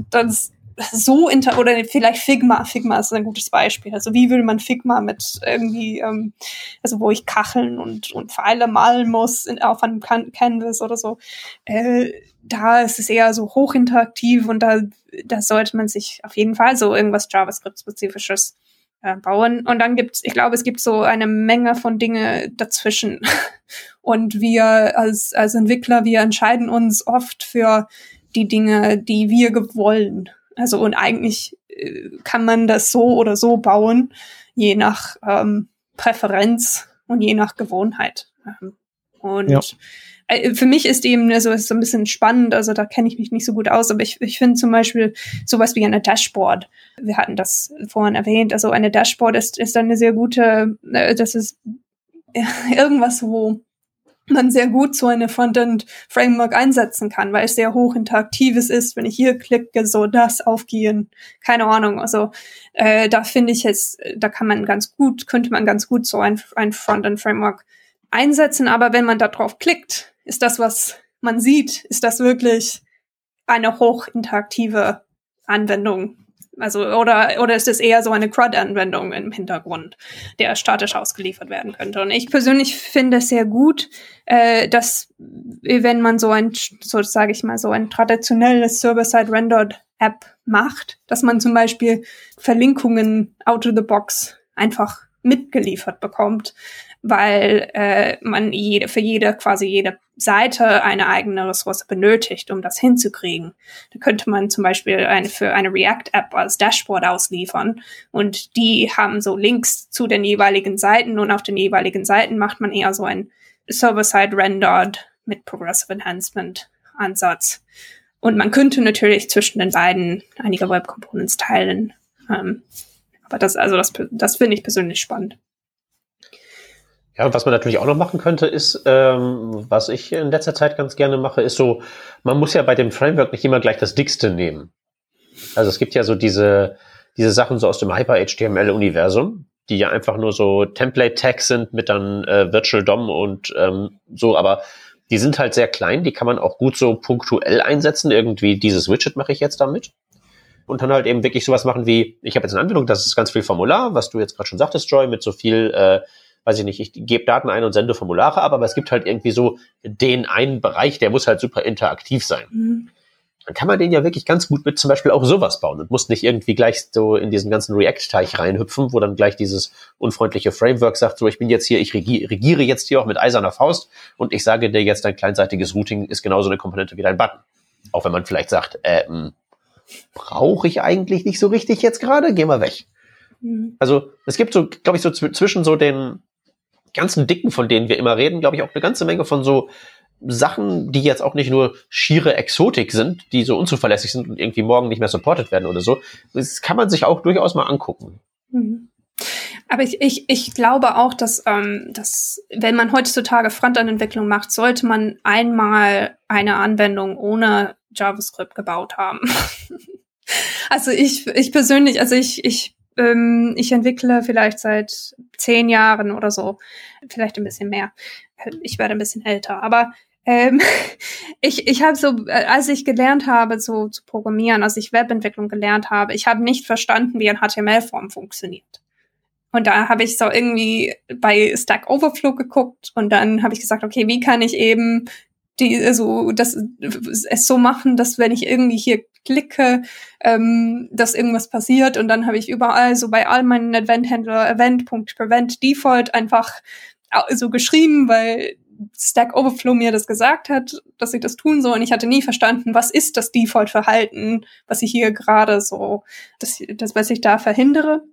das, so inter oder vielleicht Figma. Figma ist ein gutes Beispiel. Also wie würde man Figma mit irgendwie, ähm, also wo ich Kacheln und, und Pfeile malen muss in, auf einem Can Canvas oder so. Äh, da ist es eher so hochinteraktiv und da, da sollte man sich auf jeden Fall so irgendwas JavaScript-spezifisches äh, bauen. Und dann gibt's, ich glaube, es gibt so eine Menge von Dinge dazwischen. [laughs] Und wir als, als Entwickler, wir entscheiden uns oft für die Dinge, die wir wollen. Also und eigentlich äh, kann man das so oder so bauen, je nach ähm, Präferenz und je nach Gewohnheit. Ähm, und ja. Äh, für mich ist eben also ist so ein bisschen spannend, also da kenne ich mich nicht so gut aus, aber ich, ich finde zum Beispiel sowas wie eine Dashboard. Wir hatten das vorhin erwähnt, also eine Dashboard ist, ist eine sehr gute, äh, das ist [laughs] irgendwas, wo man sehr gut so eine Frontend-Framework einsetzen kann, weil es sehr hoch interaktives ist. Wenn ich hier klicke, so das aufgehen, keine Ahnung. Also äh, da finde ich es, da kann man ganz gut, könnte man ganz gut so ein, ein Frontend-Framework einsetzen. Aber wenn man da drauf klickt, ist das, was man sieht, ist das wirklich eine hochinteraktive Anwendung? Also, oder, oder ist es eher so eine CRUD-Anwendung im Hintergrund, der statisch ausgeliefert werden könnte? Und ich persönlich finde es sehr gut, äh, dass, wenn man so ein, so sage ich mal, so ein traditionelles Server-Side-Rendered-App macht, dass man zum Beispiel Verlinkungen out of the box einfach mitgeliefert bekommt, weil äh, man jede, für jede, quasi jede Seite eine eigene Ressource benötigt, um das hinzukriegen. Da könnte man zum Beispiel eine, für eine React-App als Dashboard ausliefern und die haben so Links zu den jeweiligen Seiten und auf den jeweiligen Seiten macht man eher so ein Server-Side-Rendered mit Progressive Enhancement Ansatz. Und man könnte natürlich zwischen den beiden einige Web Components teilen. Ähm, aber das, also das, das finde ich persönlich spannend. Ja, und was man natürlich auch noch machen könnte, ist, ähm, was ich in letzter Zeit ganz gerne mache, ist so, man muss ja bei dem Framework nicht immer gleich das dickste nehmen. Also es gibt ja so diese, diese Sachen so aus dem Hyper-HTML-Universum, die ja einfach nur so Template-Tags sind mit dann äh, Virtual DOM und ähm, so, aber die sind halt sehr klein, die kann man auch gut so punktuell einsetzen. Irgendwie dieses Widget mache ich jetzt damit. Und dann halt eben wirklich sowas machen wie, ich habe jetzt eine Anwendung, das ist ganz viel Formular, was du jetzt gerade schon sagtest, Joy, mit so viel äh, weiß ich nicht, ich gebe Daten ein und sende Formulare ab, aber es gibt halt irgendwie so den einen Bereich, der muss halt super interaktiv sein. Mhm. Dann kann man den ja wirklich ganz gut mit zum Beispiel auch sowas bauen und muss nicht irgendwie gleich so in diesen ganzen React-Teich reinhüpfen, wo dann gleich dieses unfreundliche Framework sagt, so ich bin jetzt hier, ich regiere jetzt hier auch mit eiserner Faust und ich sage dir jetzt, dein kleinseitiges Routing ist genauso eine Komponente wie dein Button. Auch wenn man vielleicht sagt, äh, hm, brauche ich eigentlich nicht so richtig jetzt gerade, geh mal weg. Mhm. Also es gibt so, glaube ich, so zwischen so den ganzen Dicken, von denen wir immer reden, glaube ich, auch eine ganze Menge von so Sachen, die jetzt auch nicht nur schiere Exotik sind, die so unzuverlässig sind und irgendwie morgen nicht mehr supported werden oder so. Das kann man sich auch durchaus mal angucken. Mhm. Aber ich, ich, ich glaube auch, dass, ähm, dass wenn man heutzutage Frontend-Entwicklung macht, sollte man einmal eine Anwendung ohne JavaScript gebaut haben. [laughs] also ich, ich persönlich, also ich, ich, ähm, ich entwickle vielleicht seit zehn Jahren oder so, vielleicht ein bisschen mehr. Ich werde ein bisschen älter, aber ähm, [laughs] ich ich habe so, als ich gelernt habe zu, zu programmieren, als ich Webentwicklung gelernt habe, ich habe nicht verstanden, wie ein HTML-Form funktioniert. Und da habe ich so irgendwie bei Stack Overflow geguckt und dann habe ich gesagt, okay, wie kann ich eben die so das es so machen, dass wenn ich irgendwie hier klicke, ähm, dass irgendwas passiert und dann habe ich überall so bei all meinen Event-Händler Event.prevent Default einfach so geschrieben, weil Stack Overflow mir das gesagt hat, dass ich das tun soll. Und ich hatte nie verstanden, was ist das Default-Verhalten, was ich hier gerade so, das, das, was ich da verhindere.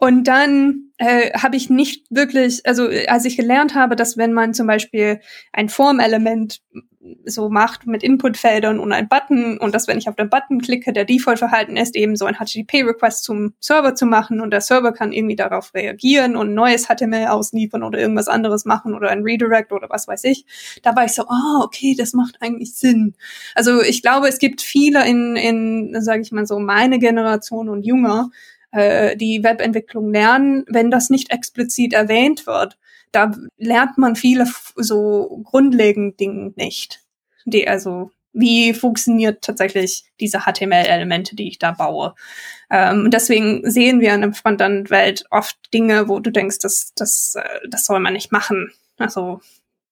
Und dann äh, habe ich nicht wirklich, also als ich gelernt habe, dass wenn man zum Beispiel ein Formelement so macht mit Inputfeldern und ein Button und dass wenn ich auf den Button klicke, der Default-Verhalten ist, eben so ein HTTP-Request zum Server zu machen und der Server kann irgendwie darauf reagieren und neues HTML ausliefern oder irgendwas anderes machen oder ein Redirect oder was weiß ich. Da war ich so, ah, oh, okay, das macht eigentlich Sinn. Also ich glaube, es gibt viele in, in sage ich mal so, meine Generation und jünger, äh, die Webentwicklung lernen, wenn das nicht explizit erwähnt wird. Da lernt man viele so grundlegende Dinge nicht. Die also wie funktioniert tatsächlich diese HTML-Elemente, die ich da baue. Ähm, deswegen sehen wir in der Frontend-Welt oft Dinge, wo du denkst, das, das, äh, das soll man nicht machen. Also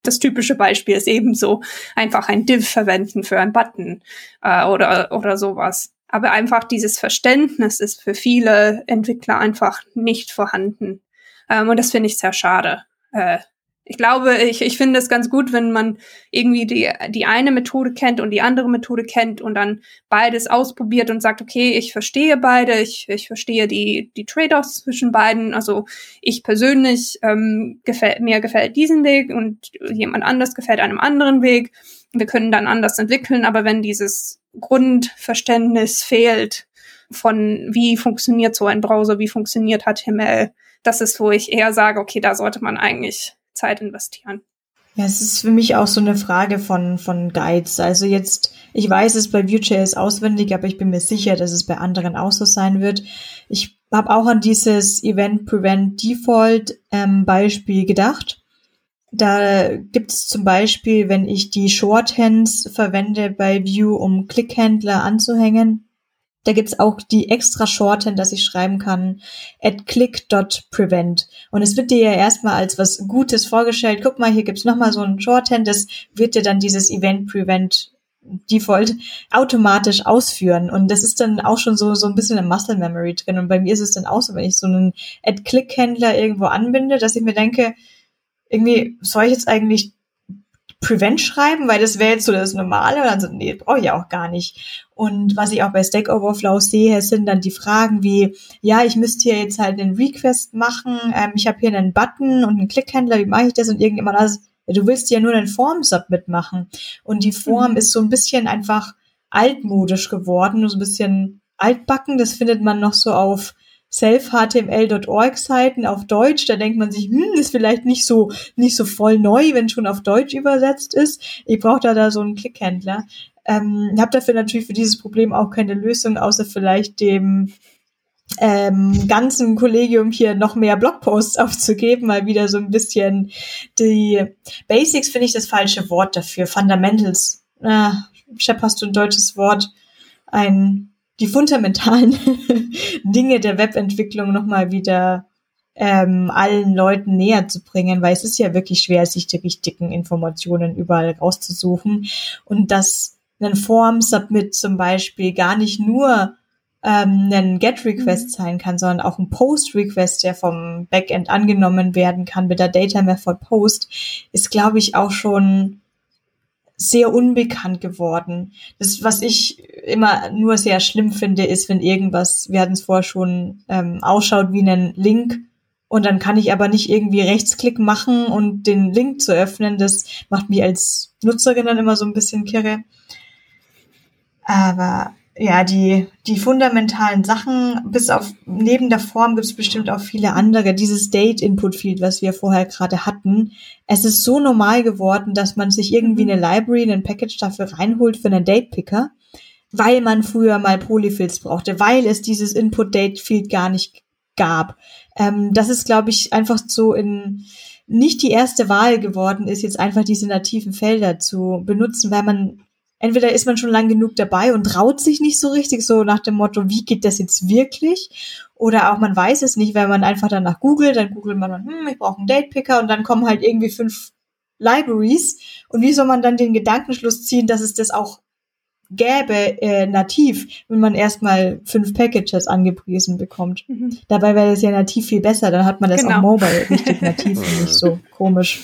das typische Beispiel ist ebenso einfach ein Div verwenden für einen Button äh, oder, oder sowas. Aber einfach dieses Verständnis ist für viele Entwickler einfach nicht vorhanden. Ähm, und das finde ich sehr schade. Äh, ich glaube, ich, ich finde es ganz gut, wenn man irgendwie die, die eine Methode kennt und die andere Methode kennt und dann beides ausprobiert und sagt, okay, ich verstehe beide, ich, ich verstehe die, die Trade-offs zwischen beiden. Also ich persönlich ähm, gefällt, mir gefällt diesen Weg und jemand anders gefällt einem anderen Weg. Wir können dann anders entwickeln, aber wenn dieses Grundverständnis fehlt von wie funktioniert so ein Browser, wie funktioniert HTML, das ist, wo ich eher sage, okay, da sollte man eigentlich Zeit investieren. Ja, es ist für mich auch so eine Frage von, von Guides. Also jetzt, ich weiß es bei Vue.js auswendig, aber ich bin mir sicher, dass es bei anderen auch so sein wird. Ich habe auch an dieses Event Prevent Default ähm, Beispiel gedacht. Da gibt es zum Beispiel, wenn ich die Shorthands verwende bei Vue, um Clickhändler anzuhängen, da gibt's auch die extra Shorthand, dass ich schreiben kann, at click.prevent. Und es wird dir ja erstmal als was Gutes vorgestellt. Guck mal, hier gibt's nochmal so ein Shorthand, das wird dir dann dieses Event Prevent Default automatisch ausführen. Und das ist dann auch schon so, so ein bisschen im Muscle Memory drin. Und bei mir ist es dann auch so, wenn ich so einen Ad-Click-Händler irgendwo anbinde, dass ich mir denke, irgendwie soll ich jetzt eigentlich Prevent schreiben, weil das wäre jetzt so das Normale. Und dann so, nee, brauche ich auch gar nicht. Und was ich auch bei Stack Overflow sehe, sind dann die Fragen wie, ja, ich müsste hier jetzt halt einen Request machen, ähm, ich habe hier einen Button und einen Clickhändler, wie mache ich das? Und irgendjemand anders, ja, du willst ja nur einen Form-Submit machen. Und die Form mhm. ist so ein bisschen einfach altmodisch geworden, so ein bisschen altbacken. Das findet man noch so auf self-html.org Seiten auf Deutsch, da denkt man sich, hm, ist vielleicht nicht so, nicht so voll neu, wenn schon auf Deutsch übersetzt ist. Ich brauche da, da so einen Klickhändler. Ähm, habe dafür natürlich für dieses Problem auch keine Lösung, außer vielleicht dem ähm, ganzen Kollegium hier noch mehr Blogposts [laughs] aufzugeben, mal wieder so ein bisschen die Basics finde ich das falsche Wort dafür. Fundamentals. Äh, Shep, hast du ein deutsches Wort? Ein die fundamentalen [laughs] Dinge der Webentwicklung nochmal wieder ähm, allen Leuten näher zu bringen, weil es ist ja wirklich schwer, sich die richtigen Informationen überall rauszusuchen. Und dass ein Form-Submit zum Beispiel gar nicht nur ähm, ein Get-Request mhm. sein kann, sondern auch ein Post-Request, der vom Backend angenommen werden kann mit der Data Method Post, ist, glaube ich, auch schon sehr unbekannt geworden. Das, was ich immer nur sehr schlimm finde, ist, wenn irgendwas, wir hatten es vorher schon, ähm, ausschaut wie ein Link und dann kann ich aber nicht irgendwie Rechtsklick machen und den Link zu öffnen. Das macht mich als Nutzerin dann immer so ein bisschen kirre. Aber ja, die, die fundamentalen Sachen, bis auf neben der Form gibt es bestimmt auch viele andere. Dieses Date-Input-Field, was wir vorher gerade hatten, es ist so normal geworden, dass man sich irgendwie eine Library, ein Package dafür reinholt für einen Date-Picker, weil man früher mal Polyfills brauchte, weil es dieses Input-Date-Field gar nicht gab. Ähm, das ist, glaube ich, einfach so in nicht die erste Wahl geworden ist, jetzt einfach diese nativen Felder zu benutzen, weil man entweder ist man schon lang genug dabei und traut sich nicht so richtig, so nach dem Motto, wie geht das jetzt wirklich? Oder auch man weiß es nicht, weil man einfach danach googelt, dann googelt man, hm, ich brauche einen Datepicker und dann kommen halt irgendwie fünf Libraries. Und wie soll man dann den Gedankenschluss ziehen, dass es das auch gäbe äh, nativ, wenn man erstmal fünf Packages angepriesen bekommt. Mhm. Dabei wäre das ja nativ viel besser, dann hat man das genau. auch mobile richtig nativ [laughs] und nicht so komisch.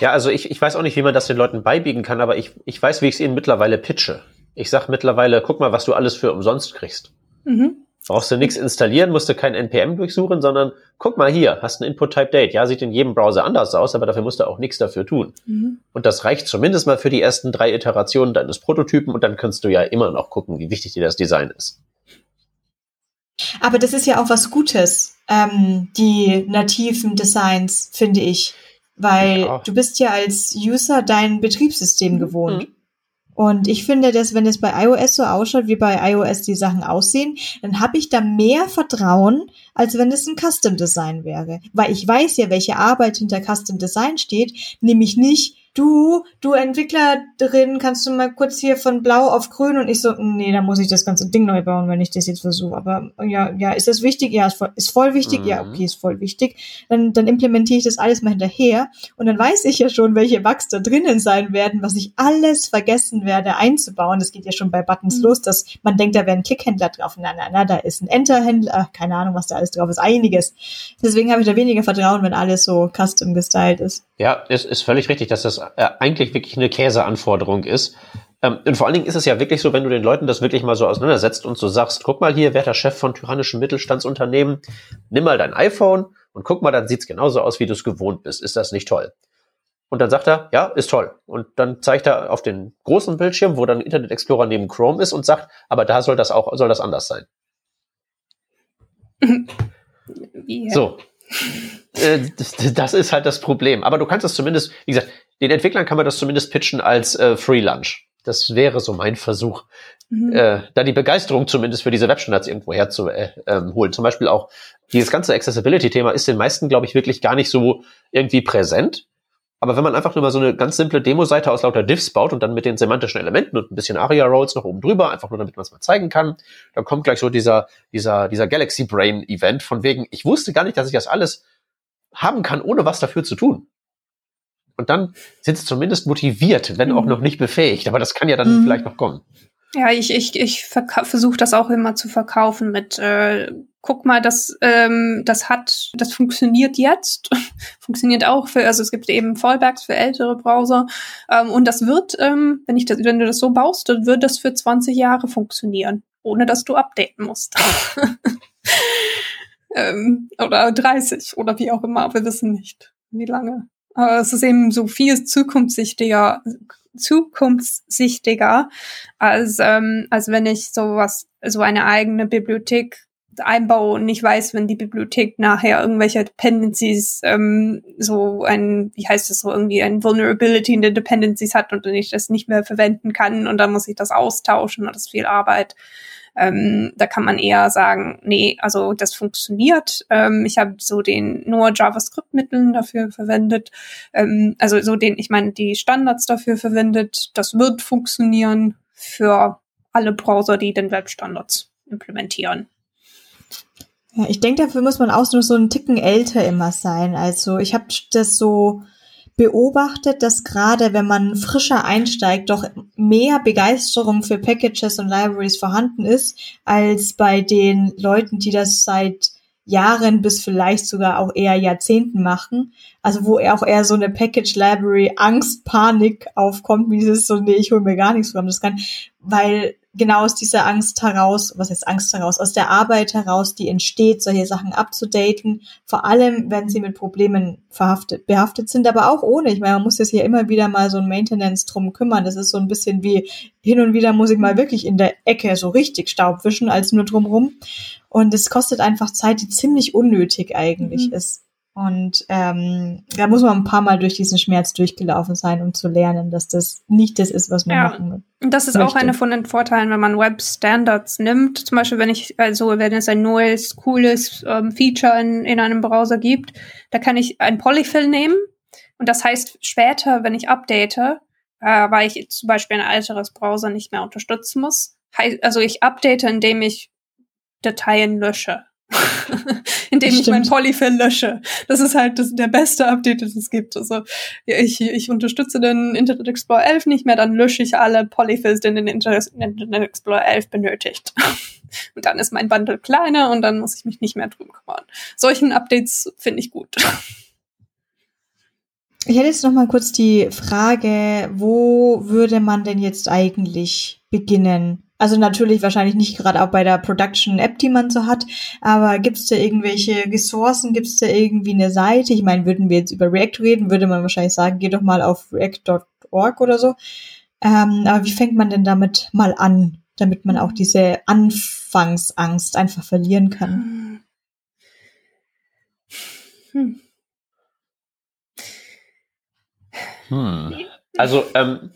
Ja, also ich, ich weiß auch nicht, wie man das den Leuten beibiegen kann, aber ich, ich weiß, wie ich es ihnen mittlerweile pitche. Ich sag mittlerweile, guck mal, was du alles für umsonst kriegst. Mhm. Brauchst du nichts installieren, musst du kein NPM durchsuchen, sondern guck mal hier, hast ein Input-Type-Date. Ja, sieht in jedem Browser anders aus, aber dafür musst du auch nichts dafür tun. Mhm. Und das reicht zumindest mal für die ersten drei Iterationen deines Prototypen und dann kannst du ja immer noch gucken, wie wichtig dir das Design ist. Aber das ist ja auch was Gutes, ähm, die nativen Designs, finde ich. Weil du bist ja als User dein Betriebssystem mhm. gewohnt. Mhm. Und ich finde, dass wenn es bei iOS so ausschaut, wie bei iOS die Sachen aussehen, dann habe ich da mehr Vertrauen, als wenn es ein Custom Design wäre. Weil ich weiß ja, welche Arbeit hinter Custom Design steht, nämlich nicht, du, du Entwicklerin, kannst du mal kurz hier von blau auf grün und ich so, nee, da muss ich das ganze Ding neu bauen, wenn ich das jetzt versuche. Aber ja, ja, ist das wichtig? Ja, ist voll, ist voll wichtig. Mhm. Ja, okay, ist voll wichtig. Dann, dann implementiere ich das alles mal hinterher und dann weiß ich ja schon, welche Bugs da drinnen sein werden, was ich alles vergessen werde einzubauen. Das geht ja schon bei Buttons mhm. los, dass man denkt, da wäre ein Klickhändler drauf. Na, na, na, da ist ein Enter-Händler, keine Ahnung, was da alles drauf ist, einiges. Deswegen habe ich da weniger Vertrauen, wenn alles so custom gestylt ist. Ja, es ist völlig richtig, dass das äh, eigentlich wirklich eine Käseanforderung ist. Ähm, und vor allen Dingen ist es ja wirklich so, wenn du den Leuten das wirklich mal so auseinandersetzt und so sagst, guck mal hier, wer der Chef von tyrannischen Mittelstandsunternehmen, nimm mal dein iPhone und guck mal, dann sieht's genauso aus, wie du es gewohnt bist. Ist das nicht toll? Und dann sagt er, ja, ist toll. Und dann zeigt er auf den großen Bildschirm, wo dann Internet Explorer neben Chrome ist und sagt, aber da soll das auch, soll das anders sein. [laughs] yeah. So. Äh, das, das, ist halt das Problem. Aber du kannst es zumindest, wie gesagt, den Entwicklern kann man das zumindest pitchen als äh, Free Lunch. Das wäre so mein Versuch, mhm. äh, da die Begeisterung zumindest für diese Webstandards irgendwo herzuholen. Äh, ähm, holen. Zum Beispiel auch dieses ganze Accessibility-Thema ist den meisten, glaube ich, wirklich gar nicht so irgendwie präsent. Aber wenn man einfach nur mal so eine ganz simple Demo-Seite aus lauter Diffs baut und dann mit den semantischen Elementen und ein bisschen ARIA-Rolls noch oben drüber, einfach nur damit man es mal zeigen kann, dann kommt gleich so dieser, dieser, dieser Galaxy Brain-Event von wegen, ich wusste gar nicht, dass ich das alles haben kann, ohne was dafür zu tun. Und dann sind sie zumindest motiviert, wenn mhm. auch noch nicht befähigt. Aber das kann ja dann mhm. vielleicht noch kommen. Ja, ich, ich, ich versuche das auch immer zu verkaufen mit, äh, guck mal, das, ähm, das hat, das funktioniert jetzt, [laughs] funktioniert auch für, also es gibt eben Fallbacks für ältere Browser ähm, und das wird, ähm, wenn ich das, wenn du das so baust, dann wird das für 20 Jahre funktionieren, ohne dass du updaten musst. [laughs] ähm, oder 30 oder wie auch immer, wir wissen nicht, wie lange. Aber es ist eben so viel zukunftssichtiger, zukunftssichtiger, als, ähm, als wenn ich sowas, so eine eigene Bibliothek einbaue und nicht weiß, wenn die Bibliothek nachher irgendwelche Dependencies, ähm, so ein, wie heißt das so, irgendwie ein Vulnerability in den Dependencies hat und ich das nicht mehr verwenden kann und dann muss ich das austauschen und das ist viel Arbeit. Ähm, da kann man eher sagen, nee, also das funktioniert. Ähm, ich habe so den nur JavaScript-Mitteln dafür verwendet. Ähm, also so den, ich meine, die Standards dafür verwendet. Das wird funktionieren für alle Browser, die den Webstandards implementieren. Ja, ich denke, dafür muss man auch nur so einen Ticken älter immer sein. Also ich habe das so beobachtet, dass gerade wenn man frischer einsteigt, doch mehr Begeisterung für Packages und Libraries vorhanden ist, als bei den Leuten, die das seit Jahren bis vielleicht sogar auch eher Jahrzehnten machen. Also wo auch eher so eine Package Library Angst, Panik aufkommt, wie dieses so, nee, ich hole mir gar nichts von das kann, weil genau aus dieser Angst heraus, was heißt Angst heraus, aus der Arbeit heraus, die entsteht, solche Sachen abzudaten, vor allem, wenn sie mit Problemen verhaftet, behaftet sind, aber auch ohne. Ich meine, man muss jetzt hier immer wieder mal so ein Maintenance drum kümmern. Das ist so ein bisschen wie, hin und wieder muss ich mal wirklich in der Ecke so richtig Staub wischen, als nur drumrum. Und es kostet einfach Zeit, die ziemlich unnötig eigentlich mhm. ist. Und ähm, da muss man ein paar Mal durch diesen Schmerz durchgelaufen sein, um zu lernen, dass das nicht das ist, was man ja, machen will. Das ist möchte. auch einer von den Vorteilen, wenn man Web Standards nimmt. Zum Beispiel, wenn ich, also wenn es ein neues, cooles ähm, Feature in, in einem Browser gibt, da kann ich ein Polyfill nehmen. Und das heißt, später, wenn ich update, äh, weil ich zum Beispiel ein älteres Browser nicht mehr unterstützen muss, also ich update, indem ich Dateien lösche. [laughs] indem ich mein Polyfill lösche. Das ist halt das, der beste Update, das es gibt. Also ich, ich unterstütze den Internet Explorer 11 nicht mehr, dann lösche ich alle Polyfills, die den Internet Explorer 11 benötigt. [laughs] Und dann ist mein Bundle kleiner und dann muss ich mich nicht mehr drum kümmern. Solchen Updates finde ich gut. Ich hätte jetzt noch mal kurz die Frage, wo würde man denn jetzt eigentlich beginnen? Also natürlich wahrscheinlich nicht gerade auch bei der Production-App, die man so hat, aber gibt es da irgendwelche Ressourcen, gibt es da irgendwie eine Seite? Ich meine, würden wir jetzt über React reden, würde man wahrscheinlich sagen, geh doch mal auf react.org oder so. Ähm, aber wie fängt man denn damit mal an, damit man auch diese Anfangsangst einfach verlieren kann? Hm. Hm. Also ähm,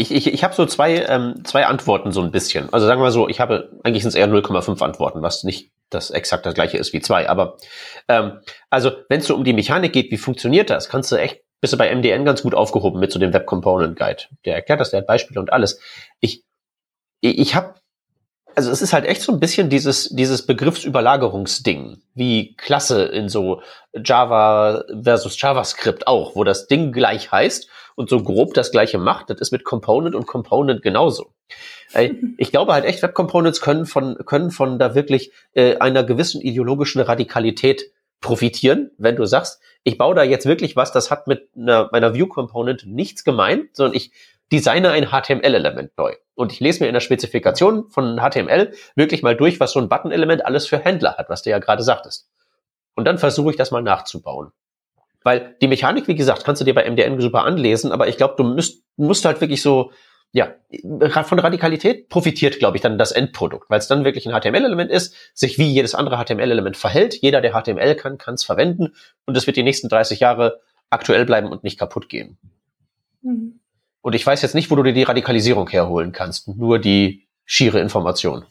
ich, ich, ich habe so zwei, ähm, zwei Antworten so ein bisschen. Also sagen wir so, ich habe, eigentlich sind es eher 0,5 Antworten, was nicht das exakt das gleiche ist wie zwei. Aber ähm, also wenn es so um die Mechanik geht, wie funktioniert das, kannst du echt, bist du bei MDN ganz gut aufgehoben mit so dem Web Component Guide. Der erklärt das, der hat Beispiele und alles. Ich, ich, ich habe also es ist halt echt so ein bisschen dieses, dieses Begriffsüberlagerungsding, wie Klasse in so Java versus JavaScript auch, wo das Ding gleich heißt und so grob das gleiche macht. Das ist mit Component und Component genauso. Ich glaube halt echt, Web Components können von, können von da wirklich äh, einer gewissen ideologischen Radikalität profitieren, wenn du sagst, ich baue da jetzt wirklich was, das hat mit einer, meiner View Component nichts gemeint, sondern ich designe ein HTML-Element neu. Und ich lese mir in der Spezifikation von HTML wirklich mal durch, was so ein Button-Element alles für Händler hat, was du ja gerade sagtest. Und dann versuche ich das mal nachzubauen. Weil die Mechanik, wie gesagt, kannst du dir bei MDN super anlesen, aber ich glaube, du musst, musst halt wirklich so, ja, von Radikalität profitiert, glaube ich, dann das Endprodukt, weil es dann wirklich ein HTML-Element ist, sich wie jedes andere HTML-Element verhält. Jeder, der HTML kann, kann es verwenden und es wird die nächsten 30 Jahre aktuell bleiben und nicht kaputt gehen. Mhm. Und ich weiß jetzt nicht, wo du dir die Radikalisierung herholen kannst, nur die schiere Information.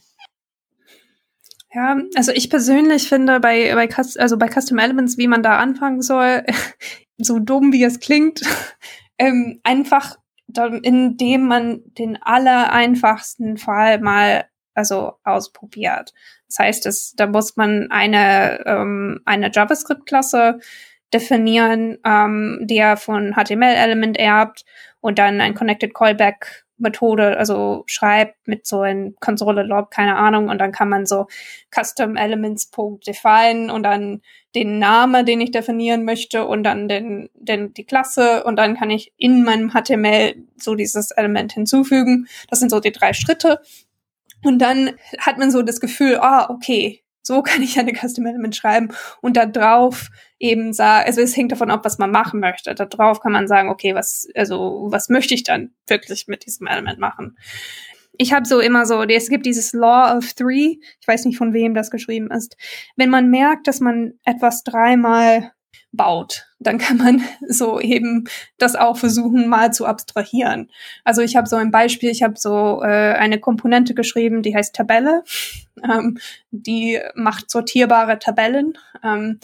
Ja, also ich persönlich finde bei, bei, also bei Custom Elements, wie man da anfangen soll, [laughs] so dumm wie es klingt, [laughs] ähm, einfach indem man den allereinfachsten Fall mal also ausprobiert. Das heißt, es, da muss man eine, ähm, eine JavaScript-Klasse definieren, ähm, der von HTML-Element erbt und dann ein Connected Callback Methode, also schreibt mit so ein Konsole Log, keine Ahnung, und dann kann man so Custom Elements define und dann den Namen, den ich definieren möchte und dann den, den, die Klasse und dann kann ich in meinem HTML so dieses Element hinzufügen. Das sind so die drei Schritte. Und dann hat man so das Gefühl, ah, okay, so [laughs] kann ich eine Custom Element schreiben und da drauf eben sagen, also es hängt davon ab, was man machen möchte. Da drauf kann man sagen, okay, was, also was möchte ich dann wirklich mit diesem Element machen? Ich habe so immer so, es gibt dieses Law of Three, ich weiß nicht von wem das geschrieben ist. Wenn man merkt, dass man etwas dreimal baut, dann kann man [laughs] so eben das auch versuchen, mal zu abstrahieren. Also ich habe so ein Beispiel, ich habe so äh, eine Komponente geschrieben, die heißt Tabelle. [laughs] Ähm, die macht sortierbare Tabellen. Ähm,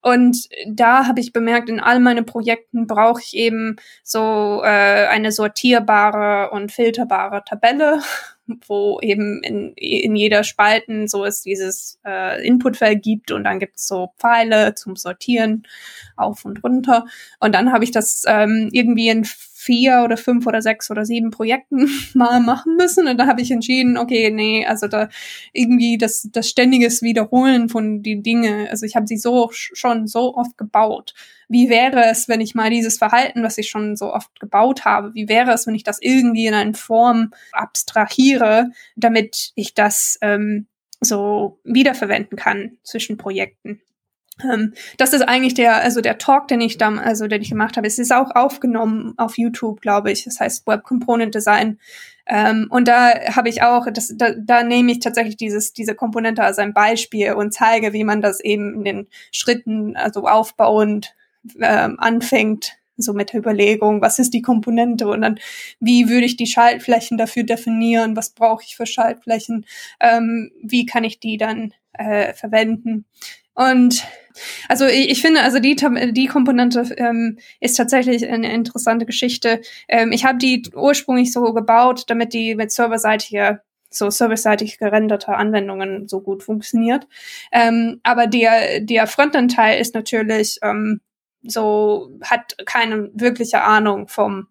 und da habe ich bemerkt, in all meinen Projekten brauche ich eben so äh, eine sortierbare und filterbare Tabelle, [laughs] wo eben in, in jeder Spalten so es dieses äh, Inputfeld gibt und dann gibt's so Pfeile zum Sortieren auf und runter. Und dann habe ich das ähm, irgendwie in vier oder fünf oder sechs oder sieben Projekten [laughs] mal machen müssen. Und da habe ich entschieden, okay, nee, also da irgendwie das, das ständiges Wiederholen von die Dinge, also ich habe sie so schon so oft gebaut. Wie wäre es, wenn ich mal dieses Verhalten, was ich schon so oft gebaut habe, wie wäre es, wenn ich das irgendwie in eine Form abstrahiere, damit ich das ähm, so wiederverwenden kann zwischen Projekten. Ähm, das ist eigentlich der, also der Talk, den ich da, also den ich gemacht habe. Es ist auch aufgenommen auf YouTube, glaube ich. Das heißt Web Component Design. Ähm, und da habe ich auch, das, da, da nehme ich tatsächlich dieses, diese Komponente als ein Beispiel und zeige, wie man das eben in den Schritten, also aufbauend ähm, anfängt, so mit der Überlegung, was ist die Komponente und dann, wie würde ich die Schaltflächen dafür definieren, was brauche ich für Schaltflächen, ähm, wie kann ich die dann äh, verwenden. Und also ich, ich finde, also die, die Komponente ähm, ist tatsächlich eine interessante Geschichte. Ähm, ich habe die ursprünglich so gebaut, damit die mit serverseitiger so serverseitig gerenderte Anwendungen so gut funktioniert. Ähm, aber der, der Frontend-Teil ist natürlich ähm, so, hat keine wirkliche Ahnung vom,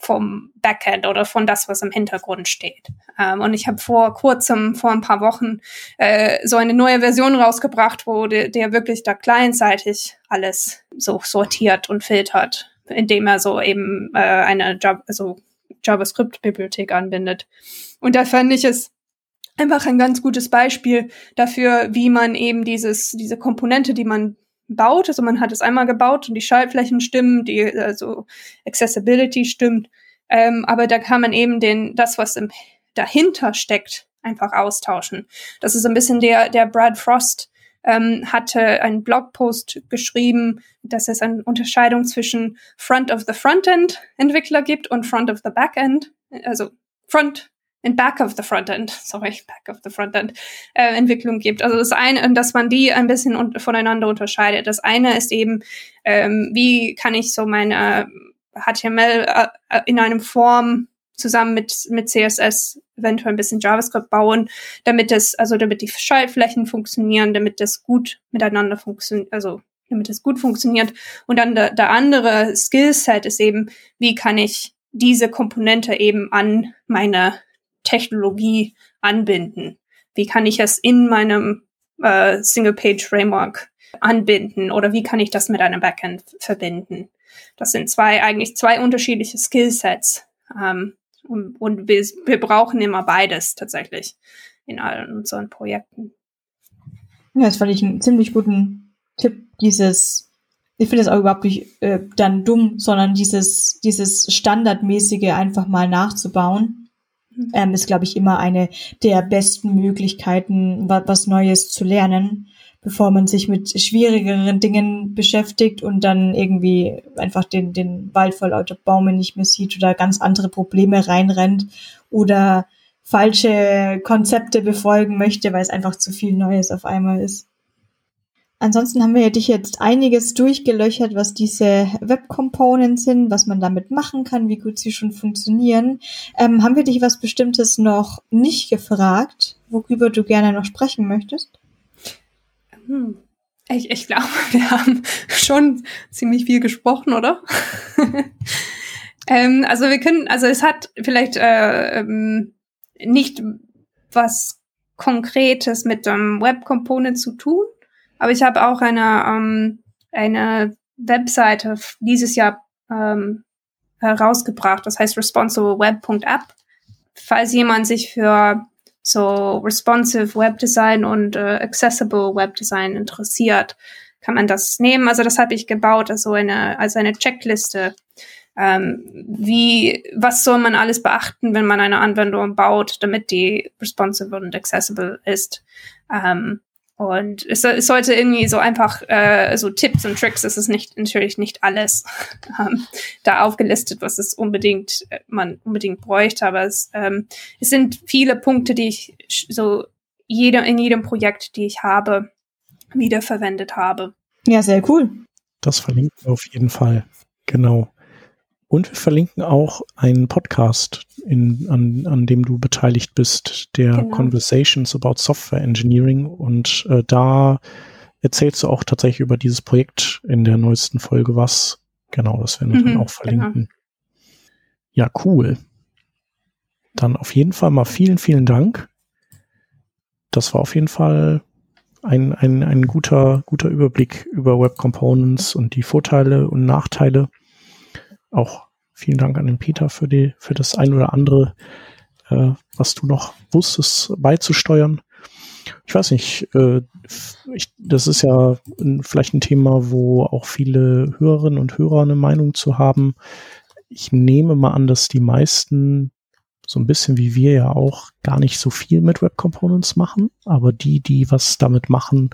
vom Backend oder von das, was im Hintergrund steht. Ähm, und ich habe vor kurzem, vor ein paar Wochen, äh, so eine neue Version rausgebracht, wo der, der wirklich da clientseitig alles so sortiert und filtert, indem er so eben äh, eine Java, also JavaScript-Bibliothek anbindet. Und da fand ich es einfach ein ganz gutes Beispiel dafür, wie man eben dieses, diese Komponente, die man baut. Also man hat es einmal gebaut und die Schaltflächen stimmen, die also Accessibility stimmt. Ähm, aber da kann man eben den, das, was im, dahinter steckt, einfach austauschen. Das ist ein bisschen der, der Brad Frost ähm, hatte einen Blogpost geschrieben, dass es eine Unterscheidung zwischen Front of the Frontend Entwickler gibt und Front of the Backend, also Front in Back of the Frontend, [laughs] sorry, Back of the Frontend äh, Entwicklung gibt. Also das eine, dass man die ein bisschen un voneinander unterscheidet. Das eine ist eben, ähm, wie kann ich so meine HTML äh, äh, in einem Form zusammen mit mit CSS eventuell ein bisschen JavaScript bauen, damit es also damit die Schaltflächen funktionieren, damit das gut miteinander funktioniert, also damit es gut funktioniert. Und dann der, der andere Skillset ist eben, wie kann ich diese Komponente eben an meine Technologie anbinden? Wie kann ich es in meinem äh, Single-Page-Framework anbinden oder wie kann ich das mit einem Backend verbinden? Das sind zwei, eigentlich zwei unterschiedliche Skillsets. Ähm, und, und wir, wir brauchen immer beides tatsächlich in allen unseren Projekten. Ja, das fand ich einen ziemlich guten Tipp, dieses, ich finde das auch überhaupt nicht äh, dann dumm, sondern dieses, dieses Standardmäßige einfach mal nachzubauen ähm, ist, glaube ich, immer eine der besten Möglichkeiten, wa was Neues zu lernen, bevor man sich mit schwierigeren Dingen beschäftigt und dann irgendwie einfach den, den Wald vor lauter Baume nicht mehr sieht oder ganz andere Probleme reinrennt oder falsche Konzepte befolgen möchte, weil es einfach zu viel Neues auf einmal ist. Ansonsten haben wir ja dich jetzt einiges durchgelöchert, was diese Web Components sind, was man damit machen kann, wie gut sie schon funktionieren. Ähm, haben wir dich was Bestimmtes noch nicht gefragt, worüber du gerne noch sprechen möchtest? Hm. Ich, ich glaube, [laughs] wir haben schon ziemlich viel gesprochen, oder? [laughs] ähm, also wir können, also es hat vielleicht äh, ähm, nicht was Konkretes mit dem Web Component zu tun, aber ich habe auch eine, ähm, eine Webseite dieses Jahr ähm, herausgebracht, das heißt responsibleweb.app. Falls jemand sich für so responsive Webdesign und äh, accessible Webdesign interessiert, kann man das nehmen. Also das habe ich gebaut, also eine, als eine Checkliste. Ähm, wie, was soll man alles beachten, wenn man eine Anwendung baut, damit die responsive und accessible ist? Ähm, und es, es sollte irgendwie so einfach äh, so Tipps und Tricks, es ist nicht natürlich nicht alles [laughs] ähm, da aufgelistet, was es unbedingt äh, man unbedingt bräuchte, aber es, ähm, es sind viele Punkte, die ich so jeder in jedem Projekt, die ich habe, wiederverwendet habe. Ja, sehr cool. Das verlinken wir auf jeden Fall. Genau. Und wir verlinken auch einen Podcast, in, an, an dem du beteiligt bist, der genau. Conversations about Software Engineering. Und äh, da erzählst du auch tatsächlich über dieses Projekt in der neuesten Folge was. Genau, das werden wir mhm, dann auch verlinken. Ja, cool. Dann auf jeden Fall mal vielen, vielen Dank. Das war auf jeden Fall ein, ein, ein guter, guter Überblick über Web Components und die Vorteile und Nachteile. Auch vielen Dank an den Peter für die, für das ein oder andere, äh, was du noch wusstest, beizusteuern. Ich weiß nicht, äh, ich, das ist ja ein, vielleicht ein Thema, wo auch viele Hörerinnen und Hörer eine Meinung zu haben. Ich nehme mal an, dass die meisten so ein bisschen wie wir ja auch gar nicht so viel mit Web Components machen, aber die, die was damit machen,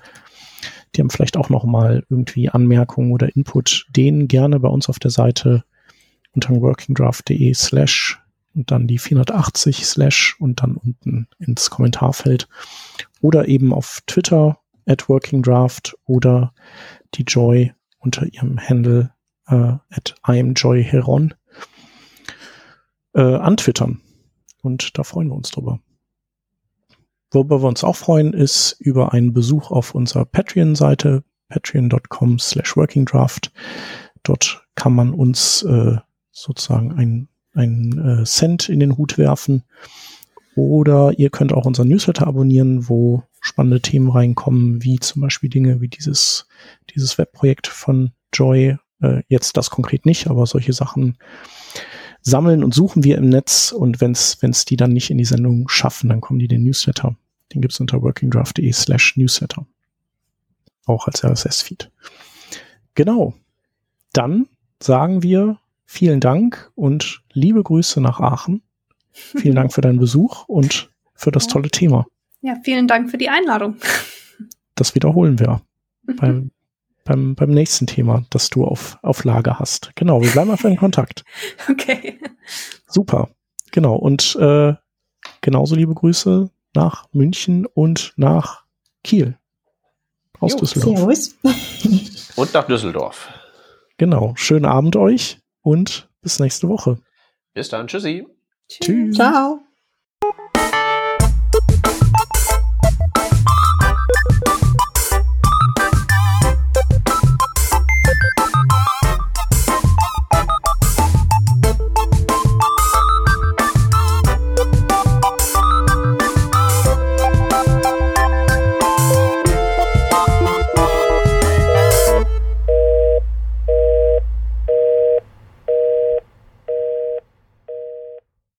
die haben vielleicht auch noch mal irgendwie Anmerkungen oder Input, den gerne bei uns auf der Seite unter workingdraft.de slash und dann die 480 slash und dann unten ins Kommentarfeld oder eben auf Twitter at workingdraft oder die Joy unter ihrem Handle äh, at imjoyheron äh, antwittern. Und da freuen wir uns drüber. Worüber wir uns auch freuen, ist über einen Besuch auf unserer Patreon-Seite, patreon.com slash workingdraft. Dort kann man uns äh, sozusagen ein, ein äh, Cent in den Hut werfen. Oder ihr könnt auch unseren Newsletter abonnieren, wo spannende Themen reinkommen, wie zum Beispiel Dinge wie dieses, dieses Webprojekt von Joy. Äh, jetzt das konkret nicht, aber solche Sachen sammeln und suchen wir im Netz und wenn es die dann nicht in die Sendung schaffen, dann kommen die den Newsletter. Den gibt's unter workingdraft.de slash newsletter. Auch als RSS-Feed. Genau. Dann sagen wir vielen Dank und liebe Grüße nach Aachen. Vielen Dank für deinen Besuch und für das tolle Thema. Ja, vielen Dank für die Einladung. Das wiederholen wir beim beim, beim nächsten Thema, das du auf, auf Lager hast. Genau, wir bleiben einfach in Kontakt. [laughs] Okay. Super. Genau. Und äh, genauso liebe Grüße nach München und nach Kiel. Aus jo, Düsseldorf. Servus. und nach Düsseldorf. Genau. Schönen Abend euch und bis nächste Woche. Bis dann. Tschüssi. Tschüss. Ciao.